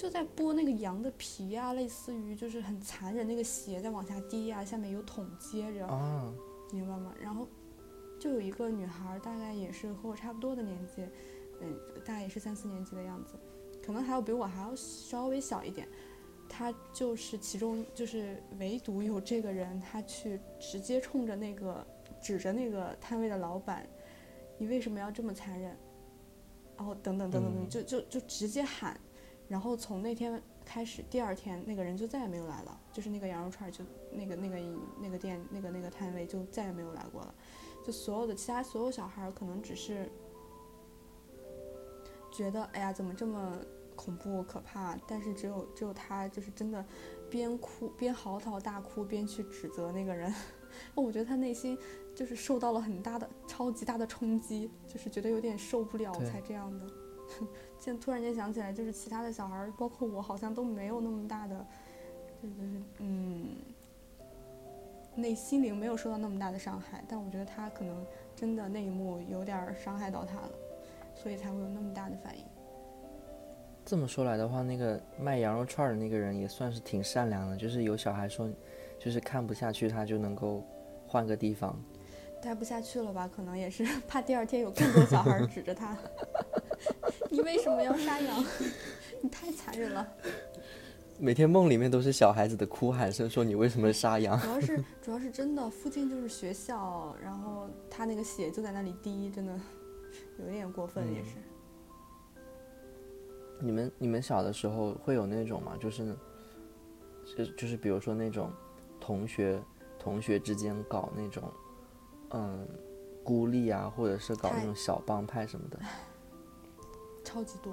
就在剥那个羊的皮啊，类似于就是很残忍，那个血在往下滴啊，下面有桶接着，明白吗？然后。就有一个女孩，大概也是和我差不多的年纪，嗯，大概也是三四年级的样子，可能还有比我还要稍微小一点。她就是其中，就是唯独有这个人，她去直接冲着那个指着那个摊位的老板，你为什么要这么残忍？然后等等等等等，就就就直接喊。然后从那天开始，第二天那个人就再也没有来了，就是那个羊肉串，就那个那个那个店那个那个摊位就再也没有来过了。就所有的其他所有小孩可能只是觉得哎呀怎么这么恐怖可怕，但是只有只有他就是真的边哭边嚎啕大哭边去指责那个人，我觉得他内心就是受到了很大的、超级大的冲击，就是觉得有点受不了才这样的。现突然间想起来，就是其他的小孩，包括我，好像都没有那么大的，就是嗯，内心灵没有受到那么大的伤害。但我觉得他可能真的那一幕有点伤害到他了，所以才会有那么大的反应。这么说来的话，那个卖羊肉串的那个人也算是挺善良的，就是有小孩说，就是看不下去，他就能够换个地方。待不下去了吧？可能也是怕第二天有更多小孩指着他，你为什么要杀羊？你太残忍了。每天梦里面都是小孩子的哭喊声，说你为什么杀羊？主要是主要是真的，附近就是学校，然后他那个血就在那里滴，真的有点过分，也是。你们你们小的时候会有那种吗？就是，就就是比如说那种同学同学之间搞那种。嗯，孤立啊，或者是搞那种小帮派什么的，超级多。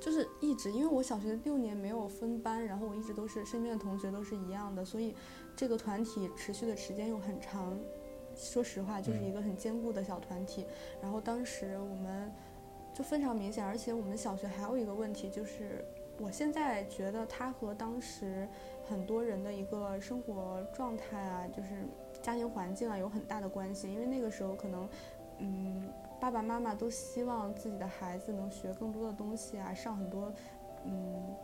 就是一直，因为我小学六年没有分班，然后我一直都是身边的同学都是一样的，所以这个团体持续的时间又很长。说实话，就是一个很坚固的小团体。然后当时我们就非常明显，而且我们小学还有一个问题，就是我现在觉得他和当时很多人的一个生活状态啊，就是。家庭环境啊有很大的关系，因为那个时候可能，嗯，爸爸妈妈都希望自己的孩子能学更多的东西啊，上很多，嗯，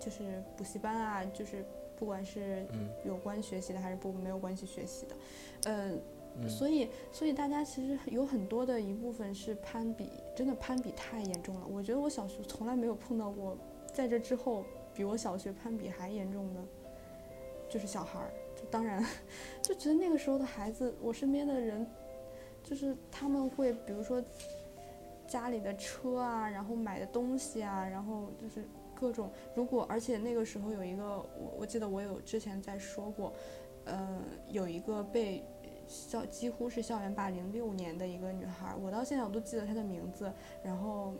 就是补习班啊，就是不管是有关学习的还是不没有关系学习的，嗯，所以所以大家其实有很多的一部分是攀比，真的攀比太严重了。我觉得我小学从来没有碰到过，在这之后比我小学攀比还严重的，就是小孩儿。就当然，就觉得那个时候的孩子，我身边的人，就是他们会，比如说家里的车啊，然后买的东西啊，然后就是各种。如果而且那个时候有一个，我我记得我有之前在说过，呃，有一个被校几乎是校园霸凌六年的一个女孩，我到现在我都记得她的名字。然后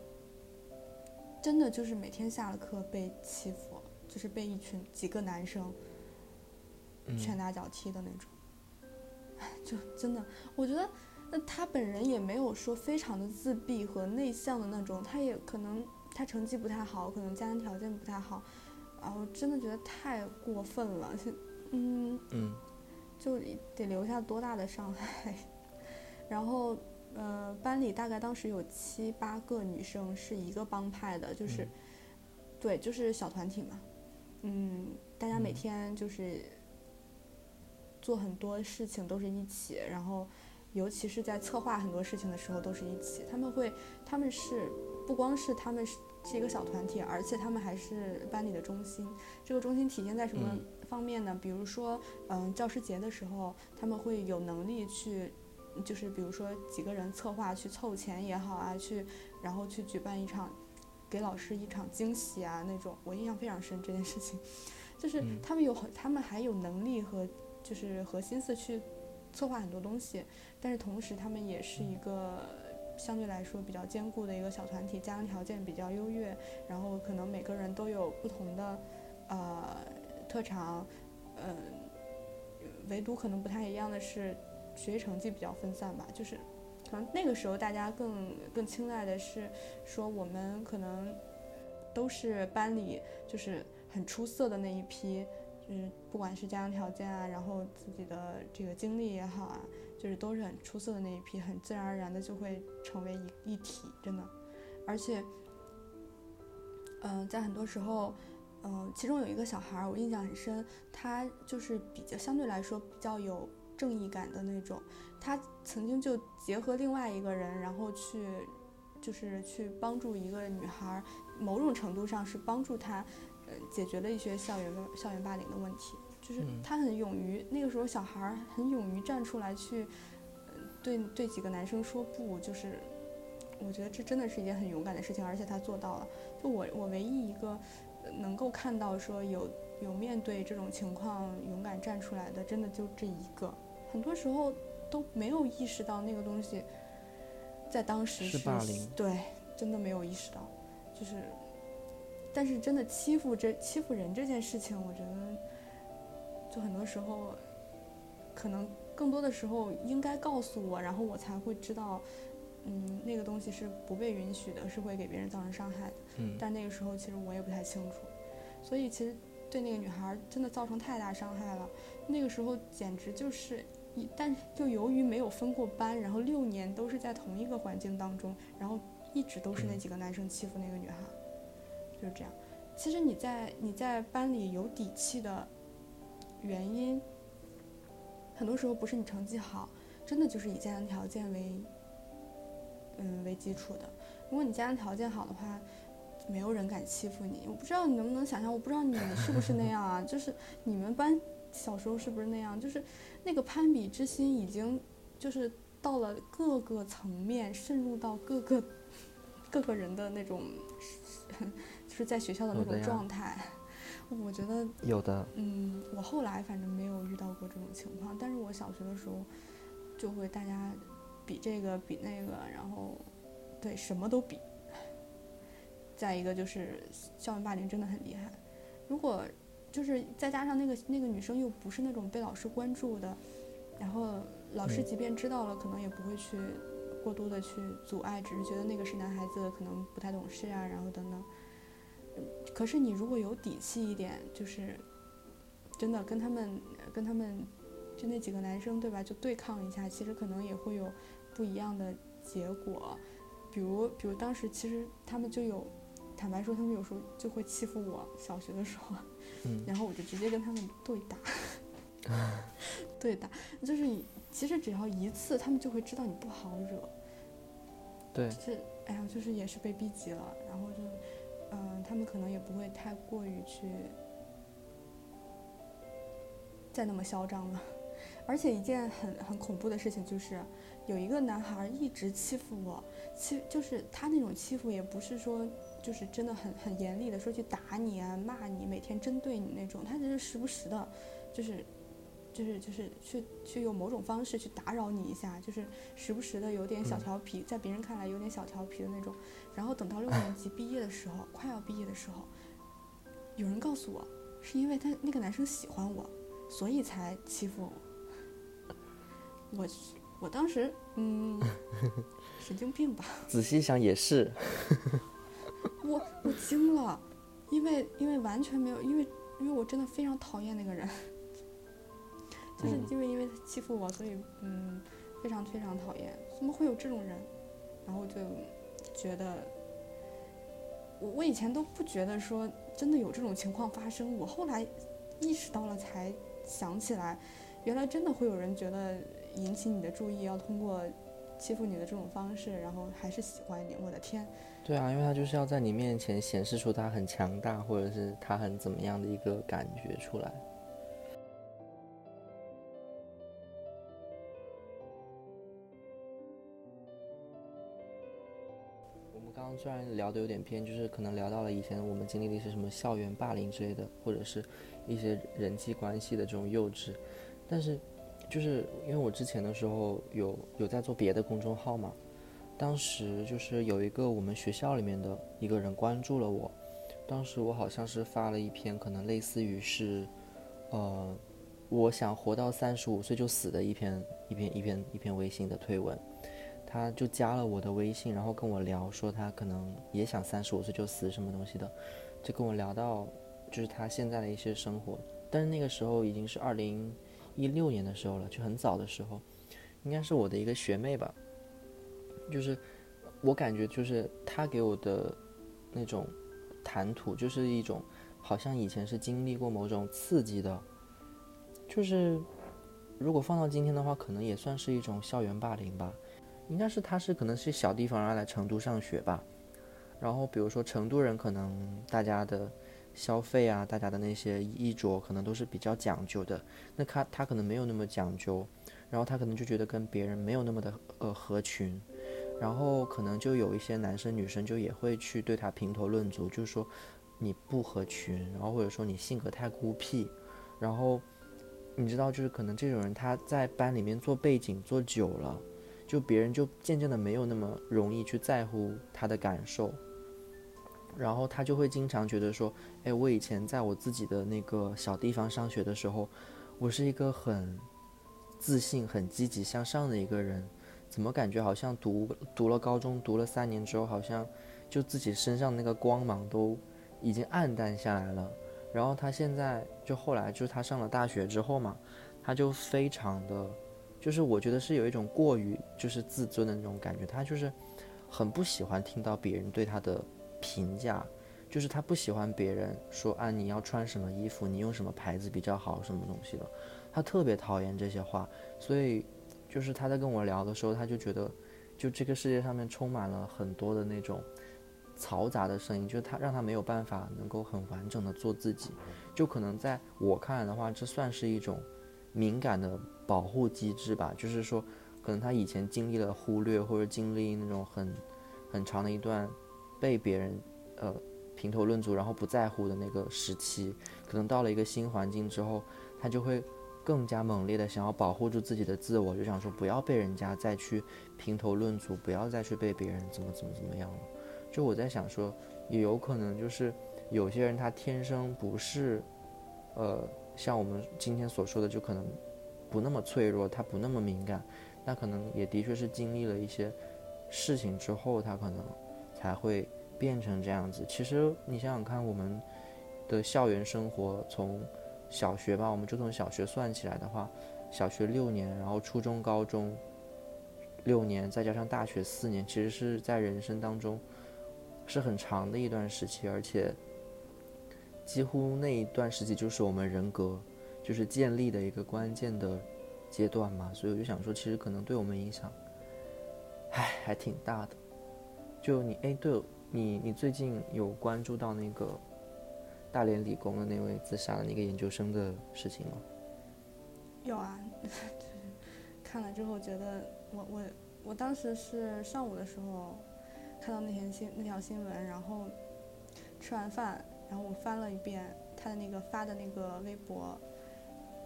真的就是每天下了课被欺负，就是被一群几个男生。拳打脚踢的那种，就真的，我觉得，那他本人也没有说非常的自闭和内向的那种，他也可能他成绩不太好，可能家庭条件不太好，啊，我真的觉得太过分了，嗯嗯，就得留下多大的伤害。然后，呃，班里大概当时有七八个女生是一个帮派的，就是，对，就是小团体嘛，嗯，大家每天就是。做很多事情都是一起，然后，尤其是在策划很多事情的时候都是一起。他们会，他们是不光是他们是是一个小团体，而且他们还是班里的中心。这个中心体现在什么方面呢？比如说，嗯，教师节的时候，他们会有能力去，就是比如说几个人策划去凑钱也好啊，去然后去举办一场，给老师一场惊喜啊那种。我印象非常深这件事情，就是他们有他们还有能力和。就是和心思去策划很多东西，但是同时他们也是一个相对来说比较坚固的一个小团体，家庭条件比较优越，然后可能每个人都有不同的呃特长，嗯，唯独可能不太一样的是学习成绩比较分散吧，就是可能那个时候大家更更青睐的是说我们可能都是班里就是很出色的那一批。就是不管是家庭条件啊，然后自己的这个经历也好啊，就是都是很出色的那一批，很自然而然的就会成为一一体，真的。而且，嗯，在很多时候，嗯，其中有一个小孩儿，我印象很深，他就是比较相对来说比较有正义感的那种，他曾经就结合另外一个人，然后去，就是去帮助一个女孩儿，某种程度上是帮助她。呃，解决了一些校园校园霸凌的问题，就是他很勇于那个时候小孩儿很勇于站出来去，对对几个男生说不，就是我觉得这真的是一件很勇敢的事情，而且他做到了。就我我唯一一个能够看到说有有面对这种情况勇敢站出来的，真的就这一个。很多时候都没有意识到那个东西在当时是霸凌，对，真的没有意识到，就是。但是真的欺负这欺负人这件事情，我觉得，就很多时候，可能更多的时候应该告诉我，然后我才会知道，嗯，那个东西是不被允许的，是会给别人造成伤害的。嗯，但那个时候其实我也不太清楚，所以其实对那个女孩真的造成太大伤害了。那个时候简直就是一，但就由于没有分过班，然后六年都是在同一个环境当中，然后一直都是那几个男生欺负那个女孩，就这样。其实你在你在班里有底气的原因，很多时候不是你成绩好，真的就是以家庭条件为嗯为基础的。如果你家庭条件好的话，没有人敢欺负你。我不知道你能不能想象，我不知道你是不是那样啊？就是你们班小时候是不是那样？就是那个攀比之心已经就是到了各个层面，渗入到各个 各个人的那种。是在学校的那种状态，我觉得有的。嗯，我后来反正没有遇到过这种情况，但是我小学的时候就会大家比这个比那个，然后对什么都比。再一个就是校园霸凌真的很厉害，如果就是再加上那个那个女生又不是那种被老师关注的，然后老师即便知道了，可能也不会去过多的去阻碍，只是觉得那个是男孩子，可能不太懂事啊，然后等等。可是你如果有底气一点，就是真的跟他们跟他们就那几个男生对吧，就对抗一下，其实可能也会有不一样的结果。比如比如当时其实他们就有，坦白说他们有时候就会欺负我，小学的时候，然后我就直接跟他们对打，对打，就是你其实只要一次，他们就会知道你不好惹。对。是，哎呀，就是也是被逼急了，然后就。嗯，他们可能也不会太过于去再那么嚣张了。而且一件很很恐怖的事情就是，有一个男孩一直欺负我，欺就是他那种欺负也不是说就是真的很很严厉的说去打你啊骂你，每天针对你那种，他只是时不时的，就是。就是就是去去用某种方式去打扰你一下，就是时不时的有点小调皮，在别人看来有点小调皮的那种。然后等到六年级毕业的时候，快要毕业的时候，有人告诉我，是因为他那个男生喜欢我，所以才欺负我。我我当时嗯，神经病吧？仔细想也是。我我惊了，因为因为完全没有，因为因为我真的非常讨厌那个人。就是因为因为他欺负我，所以嗯，非常非常讨厌。怎么会有这种人？然后就觉得，我我以前都不觉得说真的有这种情况发生。我后来意识到了，才想起来，原来真的会有人觉得引起你的注意，要通过欺负你的这种方式，然后还是喜欢你。我的天！对啊，因为他就是要在你面前显示出他很强大，或者是他很怎么样的一个感觉出来。虽然聊的有点偏，就是可能聊到了以前我们经历的一些什么校园霸凌之类的，或者是一些人际关系的这种幼稚，但是就是因为我之前的时候有有在做别的公众号嘛，当时就是有一个我们学校里面的一个人关注了我，当时我好像是发了一篇可能类似于是，呃，我想活到三十五岁就死的一篇一篇一篇一篇微信的推文。他就加了我的微信，然后跟我聊，说他可能也想三十五岁就死什么东西的，就跟我聊到就是他现在的一些生活。但是那个时候已经是二零一六年的时候了，就很早的时候，应该是我的一个学妹吧。就是我感觉就是他给我的那种谈吐，就是一种好像以前是经历过某种刺激的，就是如果放到今天的话，可能也算是一种校园霸凌吧。应该是他是可能是小地方，然后来成都上学吧。然后比如说成都人，可能大家的消费啊，大家的那些衣着可能都是比较讲究的。那他他可能没有那么讲究，然后他可能就觉得跟别人没有那么的呃合群，然后可能就有一些男生女生就也会去对他评头论足，就是说你不合群，然后或者说你性格太孤僻，然后你知道就是可能这种人他在班里面做背景做久了。就别人就渐渐的没有那么容易去在乎他的感受，然后他就会经常觉得说，哎，我以前在我自己的那个小地方上学的时候，我是一个很自信、很积极向上的一个人，怎么感觉好像读读了高中，读了三年之后，好像就自己身上那个光芒都已经暗淡下来了。然后他现在就后来就是他上了大学之后嘛，他就非常的，就是我觉得是有一种过于就是自尊的那种感觉，他就是很不喜欢听到别人对他的评价。就是他不喜欢别人说啊，你要穿什么衣服，你用什么牌子比较好，什么东西的，他特别讨厌这些话。所以，就是他在跟我聊的时候，他就觉得，就这个世界上面充满了很多的那种嘈杂的声音，就是他让他没有办法能够很完整的做自己。就可能在我看来的话，这算是一种敏感的保护机制吧。就是说，可能他以前经历了忽略，或者经历那种很很长的一段被别人呃。评头论足，然后不在乎的那个时期，可能到了一个新环境之后，他就会更加猛烈的想要保护住自己的自我，就想说不要被人家再去评头论足，不要再去被别人怎么怎么怎么样了。就我在想说，也有可能就是有些人他天生不是，呃，像我们今天所说的，就可能不那么脆弱，他不那么敏感，那可能也的确是经历了一些事情之后，他可能才会。变成这样子，其实你想想看，我们的校园生活从小学吧，我们就从小学算起来的话，小学六年，然后初中、高中六年，再加上大学四年，其实是在人生当中是很长的一段时期，而且几乎那一段时期就是我们人格就是建立的一个关键的阶段嘛，所以我就想说，其实可能对我们影响，唉，还挺大的。就你，哎，对。你你最近有关注到那个大连理工的那位自杀的那个研究生的事情吗？有啊，看了之后觉得我我我当时是上午的时候看到那条新那条新闻，然后吃完饭，然后我翻了一遍他的那个发的那个微博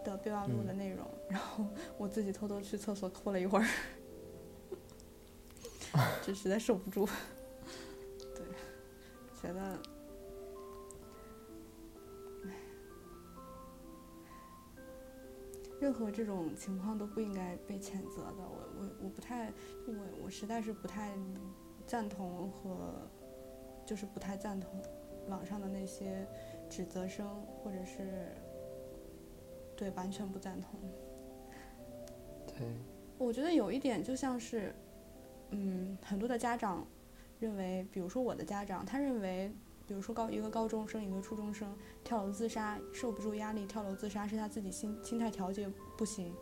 的备忘录的内容，然后我自己偷偷去厕所哭了一会儿，就实在受不住。对觉得，任何这种情况都不应该被谴责的。我我我不太，我我实在是不太赞同和，就是不太赞同网上的那些指责声，或者是对完全不赞同。对，我觉得有一点就像是，嗯，很多的家长。认为，比如说我的家长，他认为，比如说高一个高中生，一个初中生跳楼自杀，受不住压力跳楼自杀，是他自己心心态调节不行。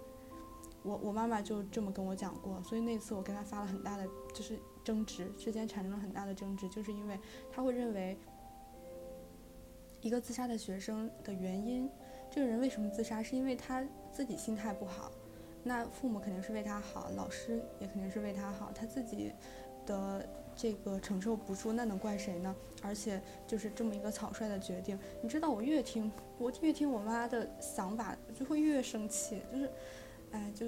我我妈妈就这么跟我讲过，所以那次我跟他发了很大的就是争执，之间产生了很大的争执，就是因为他会认为，一个自杀的学生的原因，这个人为什么自杀，是因为他自己心态不好，那父母肯定是为他好，老师也肯定是为他好，他自己的。这个承受不住，那能怪谁呢？而且就是这么一个草率的决定，你知道，我越听，我越听我妈的想法，就会越生气，就是，哎，就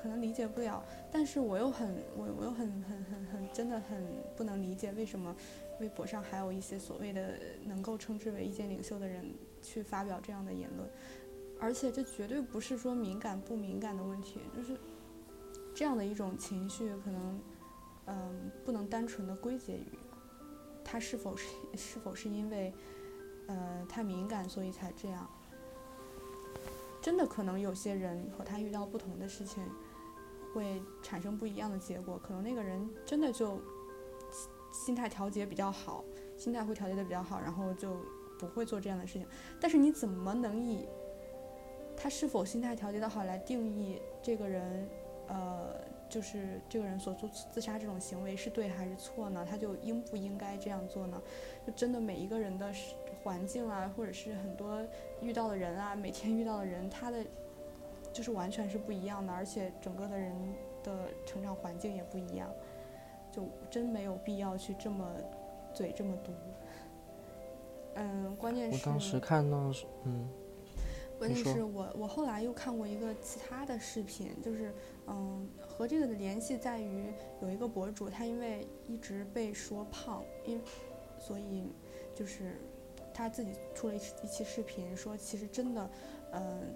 可能理解不了，但是我又很，我我又很很很很，真的很不能理解，为什么微博上还有一些所谓的能够称之为意见领袖的人去发表这样的言论，而且这绝对不是说敏感不敏感的问题，就是这样的一种情绪可能。嗯，不能单纯的归结于他是否是是否是因为呃太敏感所以才这样。真的可能有些人和他遇到不同的事情，会产生不一样的结果。可能那个人真的就心态调节比较好，心态会调节的比较好，然后就不会做这样的事情。但是你怎么能以他是否心态调节的好来定义这个人？呃。就是这个人所做自杀这种行为是对还是错呢？他就应不应该这样做呢？就真的每一个人的环境啊，或者是很多遇到的人啊，每天遇到的人，他的就是完全是不一样的，而且整个的人的成长环境也不一样，就真没有必要去这么嘴这么毒。嗯，关键是。我当时看到是嗯。关键是我我后来又看过一个其他的视频，就是嗯和这个的联系在于有一个博主，他因为一直被说胖，因所以就是他自己出了一一期视频，说其实真的，嗯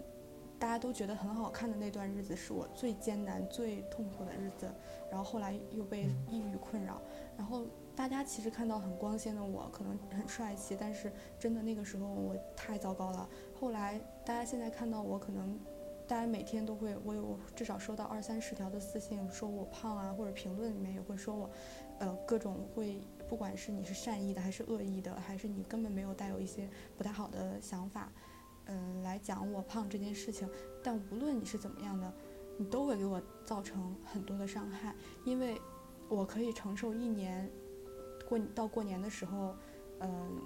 大家都觉得很好看的那段日子，是我最艰难、最痛苦的日子。然后后来又被抑郁困扰，然后大家其实看到很光鲜的我，可能很帅气，但是真的那个时候我太糟糕了。后来大家现在看到我，可能大家每天都会，我有至少收到二三十条的私信，说我胖啊，或者评论里面也会说我，呃，各种会，不管是你是善意的还是恶意的，还是你根本没有带有一些不太好的想法。嗯，来讲我胖这件事情，但无论你是怎么样的，你都会给我造成很多的伤害，因为我可以承受一年过到过年的时候，嗯，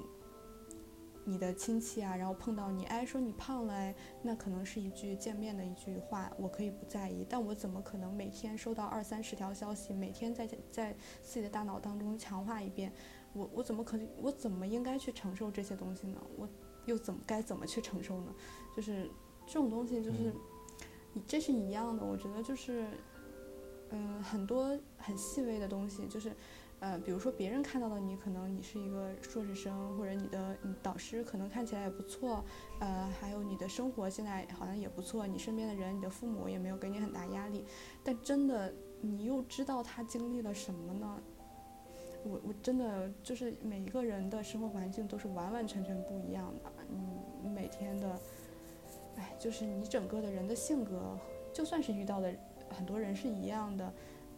你的亲戚啊，然后碰到你，哎，说你胖了，哎，那可能是一句见面的一句话，我可以不在意，但我怎么可能每天收到二三十条消息，每天在在自己的大脑当中强化一遍，我我怎么可能，我怎么应该去承受这些东西呢？我。又怎么该怎么去承受呢？就是这种东西，就是你这是一样的。我觉得就是，嗯，很多很细微的东西，就是，呃，比如说别人看到的你，可能你是一个硕士生，或者你的导师可能看起来也不错，呃，还有你的生活现在好像也不错，你身边的人，你的父母也没有给你很大压力，但真的你又知道他经历了什么呢？我我真的就是每一个人的生活环境都是完完全全不一样的，你，每天的，哎，就是你整个的人的性格，就算是遇到的很多人是一样的，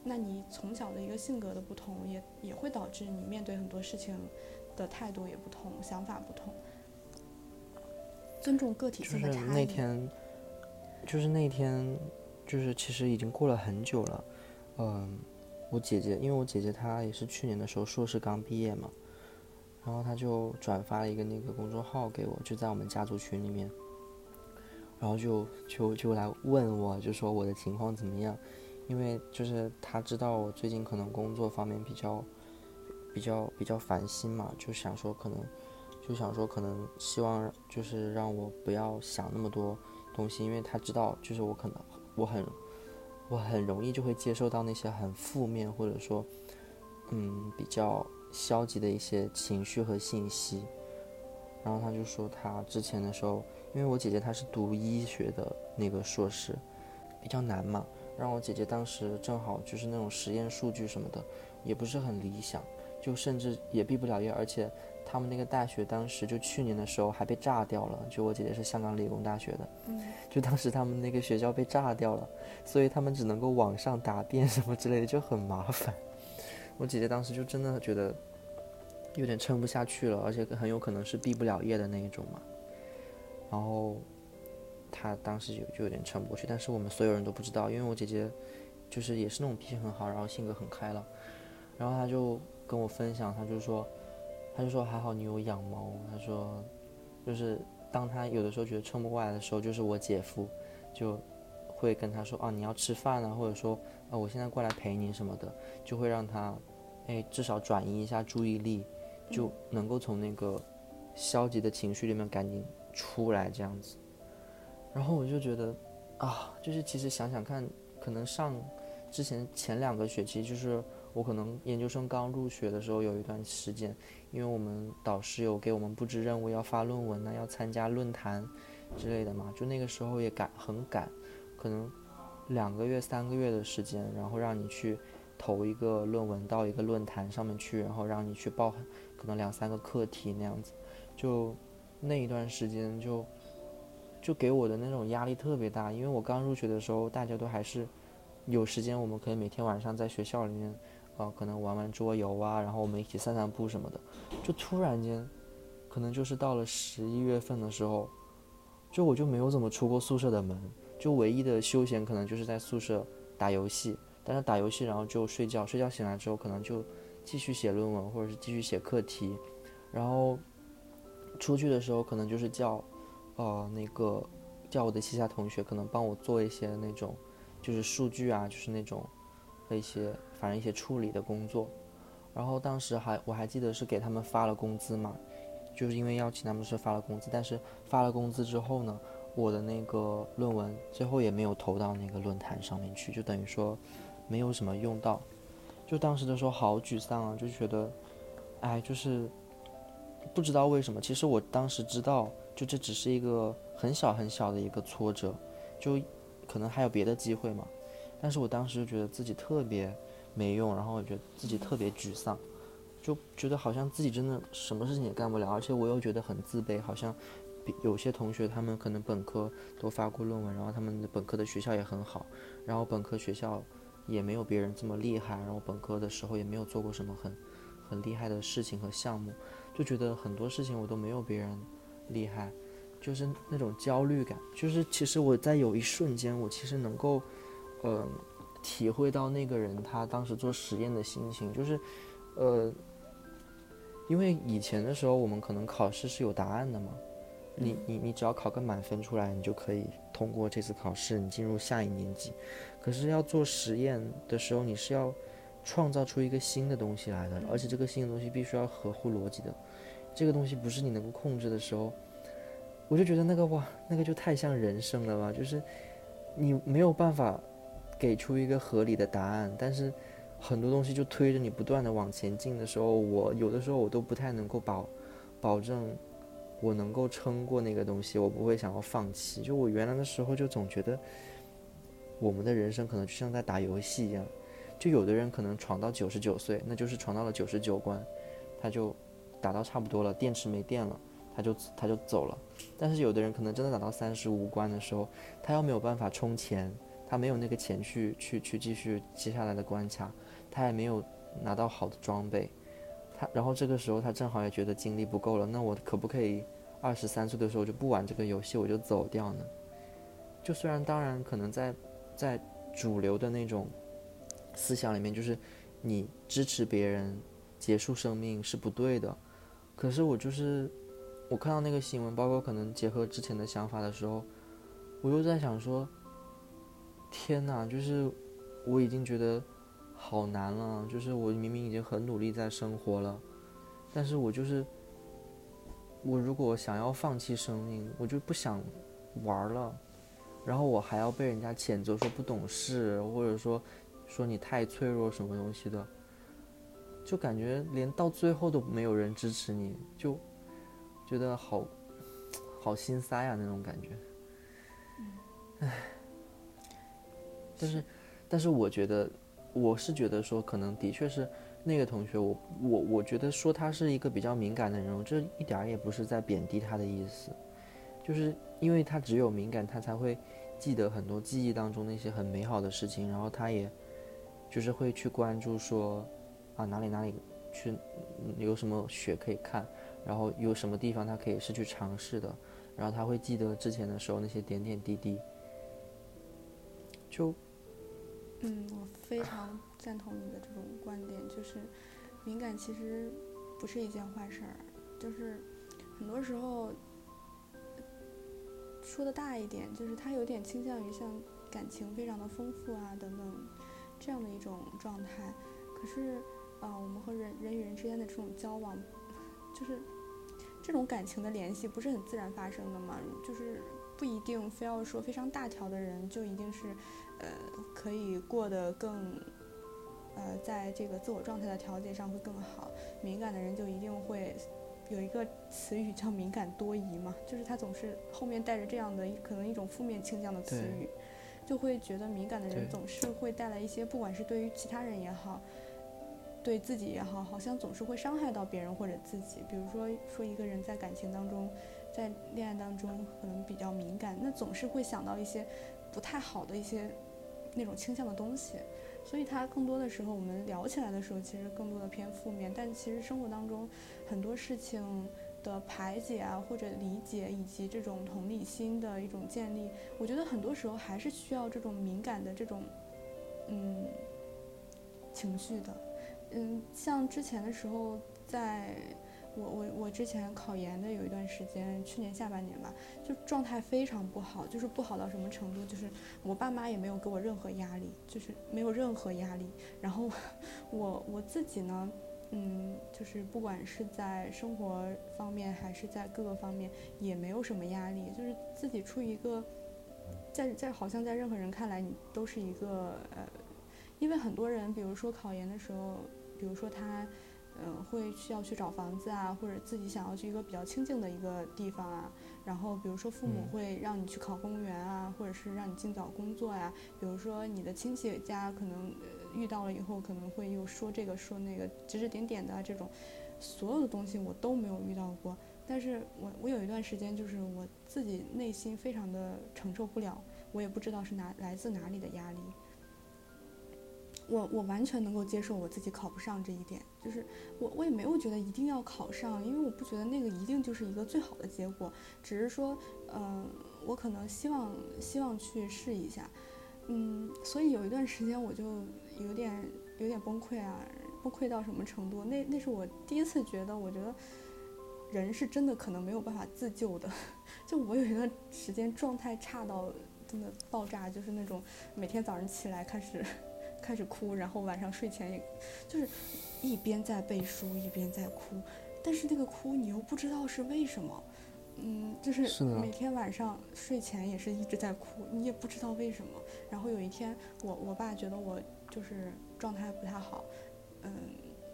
那你从小的一个性格的不同，也也会导致你面对很多事情的态度也不同，想法不同。尊重个体性的差异。就是那天，就是那天，就是其实已经过了很久了，嗯。我姐姐，因为我姐姐她也是去年的时候硕士刚毕业嘛，然后她就转发了一个那个公众号给我，就在我们家族群里面，然后就就就来问我，就说我的情况怎么样，因为就是她知道我最近可能工作方面比较比较比较烦心嘛，就想说可能就想说可能希望就是让我不要想那么多东西，因为她知道就是我可能我很。我很容易就会接受到那些很负面或者说，嗯，比较消极的一些情绪和信息。然后他就说，他之前的时候，因为我姐姐她是读医学的那个硕士，比较难嘛。让我姐姐当时正好就是那种实验数据什么的，也不是很理想，就甚至也毕不了业，而且。他们那个大学当时就去年的时候还被炸掉了，就我姐姐是香港理工大学的，嗯，就当时他们那个学校被炸掉了，所以他们只能够网上答辩什么之类的，就很麻烦。我姐姐当时就真的觉得有点撑不下去了，而且很有可能是毕不了业的那一种嘛。然后她当时就就有点撑不过去，但是我们所有人都不知道，因为我姐姐就是也是那种脾气很好，然后性格很开朗，然后她就跟我分享，她就说。他就说还好你有养猫。他说，就是当他有的时候觉得撑不过来的时候，就是我姐夫就会跟他说啊，你要吃饭啊，或者说啊，我现在过来陪你什么的，就会让他哎至少转移一下注意力，就能够从那个消极的情绪里面赶紧出来这样子。然后我就觉得啊，就是其实想想看，可能上之前前两个学期就是。我可能研究生刚入学的时候有一段时间，因为我们导师有给我们布置任务，要发论文呢，要参加论坛之类的嘛，就那个时候也赶很赶，可能两个月三个月的时间，然后让你去投一个论文到一个论坛上面去，然后让你去报可能两三个课题那样子，就那一段时间就就给我的那种压力特别大，因为我刚入学的时候大家都还是有时间，我们可以每天晚上在学校里面。啊，可能玩玩桌游啊，然后我们一起散散步什么的，就突然间，可能就是到了十一月份的时候，就我就没有怎么出过宿舍的门，就唯一的休闲可能就是在宿舍打游戏，但是打游戏然后就睡觉，睡觉醒来之后可能就继续写论文或者是继续写课题，然后出去的时候可能就是叫，呃，那个叫我的其他同学可能帮我做一些那种，就是数据啊，就是那种。一些反正一些处理的工作，然后当时还我还记得是给他们发了工资嘛，就是因为邀请他们是发了工资，但是发了工资之后呢，我的那个论文最后也没有投到那个论坛上面去，就等于说没有什么用到，就当时的时候好沮丧啊，就觉得，哎，就是不知道为什么，其实我当时知道，就这只是一个很小很小的一个挫折，就可能还有别的机会嘛。但是我当时就觉得自己特别没用，然后我觉得自己特别沮丧，就觉得好像自己真的什么事情也干不了，而且我又觉得很自卑，好像有些同学他们可能本科都发过论文，然后他们的本科的学校也很好，然后本科学校也没有别人这么厉害，然后本科的时候也没有做过什么很很厉害的事情和项目，就觉得很多事情我都没有别人厉害，就是那种焦虑感，就是其实我在有一瞬间，我其实能够。呃，体会到那个人他当时做实验的心情，就是，呃，因为以前的时候我们可能考试是有答案的嘛，你你你只要考个满分出来，你就可以通过这次考试，你进入下一年级。可是要做实验的时候，你是要创造出一个新的东西来的，而且这个新的东西必须要合乎逻辑的，这个东西不是你能够控制的时候，我就觉得那个哇，那个就太像人生了吧，就是你没有办法。给出一个合理的答案，但是很多东西就推着你不断的往前进的时候，我有的时候我都不太能够保保证我能够撑过那个东西，我不会想要放弃。就我原来的时候就总觉得我们的人生可能就像在打游戏一样，就有的人可能闯到九十九岁，那就是闯到了九十九关，他就打到差不多了，电池没电了，他就他就走了。但是有的人可能真的打到三十五关的时候，他又没有办法充钱。他没有那个钱去去去继续接下来的关卡，他也没有拿到好的装备，他然后这个时候他正好也觉得精力不够了，那我可不可以二十三岁的时候就不玩这个游戏，我就走掉呢？就虽然当然可能在在主流的那种思想里面，就是你支持别人结束生命是不对的，可是我就是我看到那个新闻，包括可能结合之前的想法的时候，我又在想说。天哪，就是我已经觉得好难了。就是我明明已经很努力在生活了，但是我就是我如果想要放弃生命，我就不想玩了。然后我还要被人家谴责说不懂事，或者说说你太脆弱什么东西的，就感觉连到最后都没有人支持你，就觉得好好心塞啊那种感觉。唉。但是，但是我觉得，我是觉得说，可能的确是那个同学，我我我觉得说他是一个比较敏感的人，这一点儿也不是在贬低他的意思，就是因为他只有敏感，他才会记得很多记忆当中那些很美好的事情，然后他也就是会去关注说，啊哪里哪里去有什么雪可以看，然后有什么地方他可以是去尝试的，然后他会记得之前的时候那些点点滴滴，就。嗯，我非常赞同你的这种观点，就是敏感其实不是一件坏事儿，就是很多时候说的大一点，就是他有点倾向于像感情非常的丰富啊等等这样的一种状态。可是，呃，我们和人人与人之间的这种交往，就是这种感情的联系不是很自然发生的嘛？就是不一定非要说非常大条的人就一定是。呃，可以过得更，呃，在这个自我状态的调节上会更好。敏感的人就一定会有一个词语叫“敏感多疑”嘛，就是他总是后面带着这样的可能一种负面倾向的词语，就会觉得敏感的人总是会带来一些，不管是对于其他人也好，对自己也好，好像总是会伤害到别人或者自己。比如说，说一个人在感情当中，在恋爱当中可能比较敏感，那总是会想到一些不太好的一些。那种倾向的东西，所以他更多的时候，我们聊起来的时候，其实更多的偏负面。但其实生活当中很多事情的排解啊，或者理解，以及这种同理心的一种建立，我觉得很多时候还是需要这种敏感的这种嗯情绪的。嗯，像之前的时候在。我我我之前考研的有一段时间，去年下半年吧，就状态非常不好，就是不好到什么程度，就是我爸妈也没有给我任何压力，就是没有任何压力。然后 我我自己呢，嗯，就是不管是在生活方面还是在各个方面，也没有什么压力，就是自己处于一个，在在好像在任何人看来你都是一个呃，因为很多人，比如说考研的时候，比如说他。嗯，会需要去找房子啊，或者自己想要去一个比较清静的一个地方啊。然后，比如说父母会让你去考公务员啊，或者是让你尽早工作呀。比如说你的亲戚家可能遇到了以后，可能会又说这个说那个，指指点点的这种，所有的东西我都没有遇到过。但是我我有一段时间就是我自己内心非常的承受不了，我也不知道是哪来自哪里的压力。我我完全能够接受我自己考不上这一点，就是我我也没有觉得一定要考上，因为我不觉得那个一定就是一个最好的结果，只是说，嗯，我可能希望希望去试一下，嗯，所以有一段时间我就有点有点崩溃啊，崩溃到什么程度？那那是我第一次觉得，我觉得人是真的可能没有办法自救的，就我有一段时间状态差到真的爆炸，就是那种每天早上起来开始。开始哭，然后晚上睡前也，就是一边在背书一边在哭，但是那个哭你又不知道是为什么，嗯，就是每天晚上睡前也是一直在哭，你也不知道为什么。然后有一天，我我爸觉得我就是状态不太好，嗯，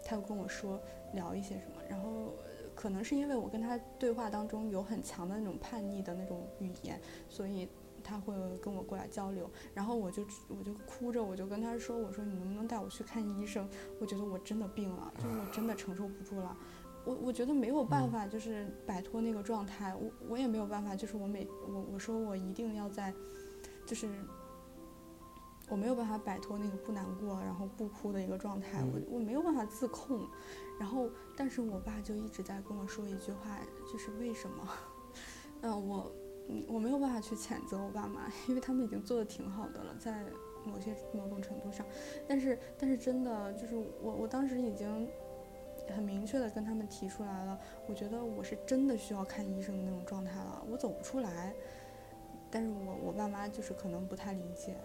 他又跟我说聊一些什么，然后可能是因为我跟他对话当中有很强的那种叛逆的那种语言，所以。他会跟我过来交流，然后我就我就哭着，我就跟他说：“我说你能不能带我去看医生？我觉得我真的病了，就是我真的承受不住了。我我觉得没有办法，就是摆脱那个状态。我我也没有办法，就是我每我我说我一定要在，就是我没有办法摆脱那个不难过，然后不哭的一个状态。我我没有办法自控。然后，但是我爸就一直在跟我说一句话，就是为什么？嗯，我。嗯，我没有办法去谴责我爸妈，因为他们已经做的挺好的了，在某些某种程度上。但是，但是真的就是我，我当时已经很明确的跟他们提出来了，我觉得我是真的需要看医生的那种状态了，我走不出来。但是我我爸妈就是可能不太理解，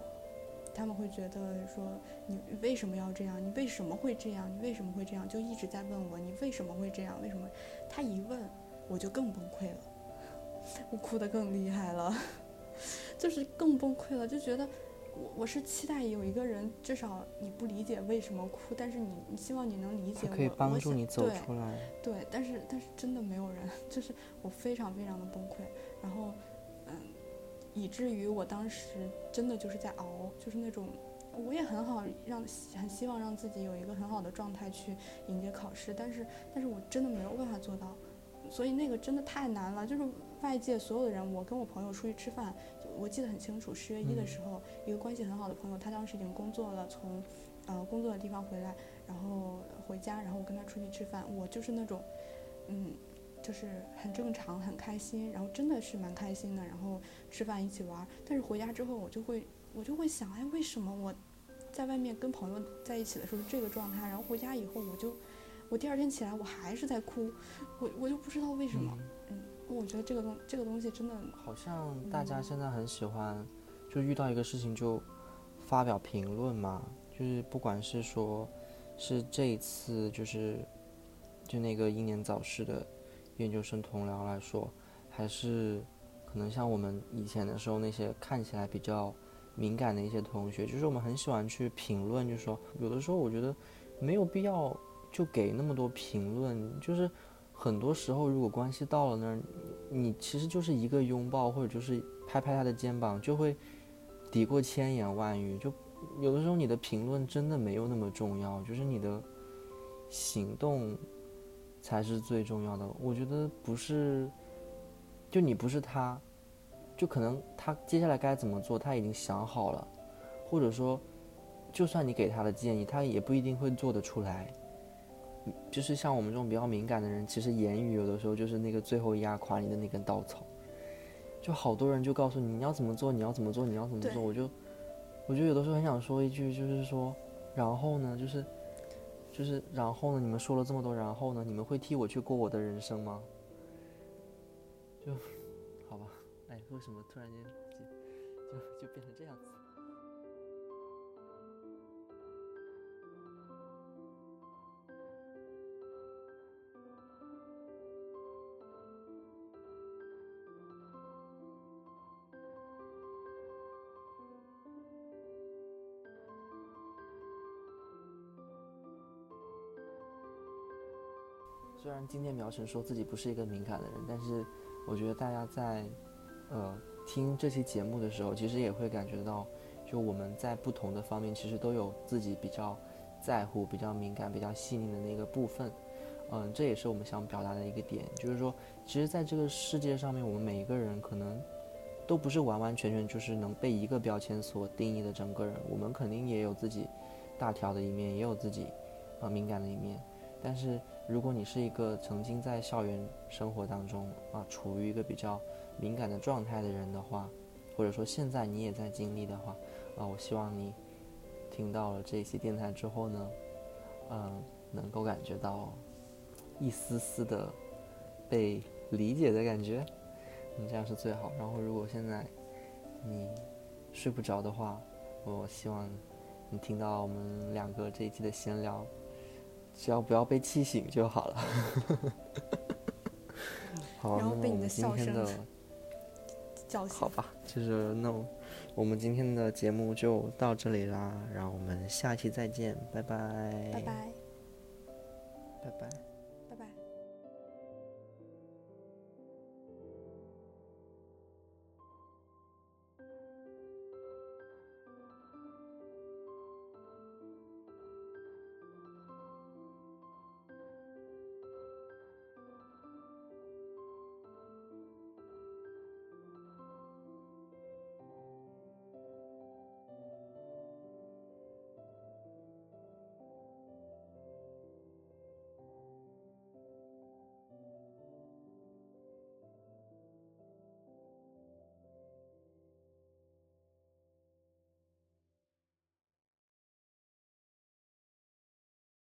他们会觉得说你为什么要这样？你为什么会这样？你为什么会这样？就一直在问我你为什么会这样？为什么？他一问我就更崩溃了。我哭得更厉害了，就是更崩溃了，就觉得我我是期待有一个人，至少你不理解为什么哭，但是你你希望你能理解我，可以帮助你走出来。对，但是但是真的没有人，就是我非常非常的崩溃，然后嗯，以至于我当时真的就是在熬，就是那种我也很好让很希望让自己有一个很好的状态去迎接考试，但是但是我真的没有办法做到，所以那个真的太难了，就是。外界所有的人，我跟我朋友出去吃饭，我记得很清楚。十月一的时候，一个关系很好的朋友，他当时已经工作了，从，呃，工作的地方回来，然后回家，然后我跟他出去吃饭。我就是那种，嗯，就是很正常，很开心，然后真的是蛮开心的，然后吃饭一起玩。但是回家之后，我就会，我就会想，哎，为什么我在外面跟朋友在一起的时候是这个状态，然后回家以后，我就，我第二天起来我还是在哭，我我就不知道为什么，嗯。我觉得这个东这个东西真的好像大家现在很喜欢，就遇到一个事情就发表评论嘛，就是不管是说，是这一次就是就那个英年早逝的研究生同僚来说，还是可能像我们以前的时候那些看起来比较敏感的一些同学，就是我们很喜欢去评论，就说有的时候我觉得没有必要就给那么多评论，就是。很多时候，如果关系到了那儿，你其实就是一个拥抱，或者就是拍拍他的肩膀，就会抵过千言万语。就有的时候，你的评论真的没有那么重要，就是你的行动才是最重要的。我觉得不是，就你不是他，就可能他接下来该怎么做，他已经想好了，或者说，就算你给他的建议，他也不一定会做得出来。就是像我们这种比较敏感的人，其实言语有的时候就是那个最后压垮你的那根稻草。就好多人就告诉你你要怎么做，你要怎么做，你要怎么做，我就，我就有的时候很想说一句，就是说，然后呢，就是，就是然后呢，你们说了这么多，然后呢，你们会替我去过我的人生吗？就，好吧，哎，为什么突然间就就就变成这样子？虽然今天苗晨说自己不是一个敏感的人，但是我觉得大家在呃听这期节目的时候，其实也会感觉到，就我们在不同的方面其实都有自己比较在乎、比较敏感、比较细腻的那个部分。嗯，这也是我们想表达的一个点，就是说，其实在这个世界上面，我们每一个人可能都不是完完全全就是能被一个标签所定义的整个人，我们肯定也有自己大条的一面，也有自己啊敏感的一面。但是如果你是一个曾经在校园生活当中啊处于一个比较敏感的状态的人的话，或者说现在你也在经历的话，啊，我希望你听到了这一期电台之后呢，嗯，能够感觉到。一丝丝的被理解的感觉，你，这样是最好。然后，如果现在你睡不着的话，我希望你听到我们两个这一期的闲聊，只要不要被气醒就好了。好，那么我们今天的 叫好吧，就是那我们今天的节目就到这里啦，然后我们下期再见，拜拜，拜拜，拜拜。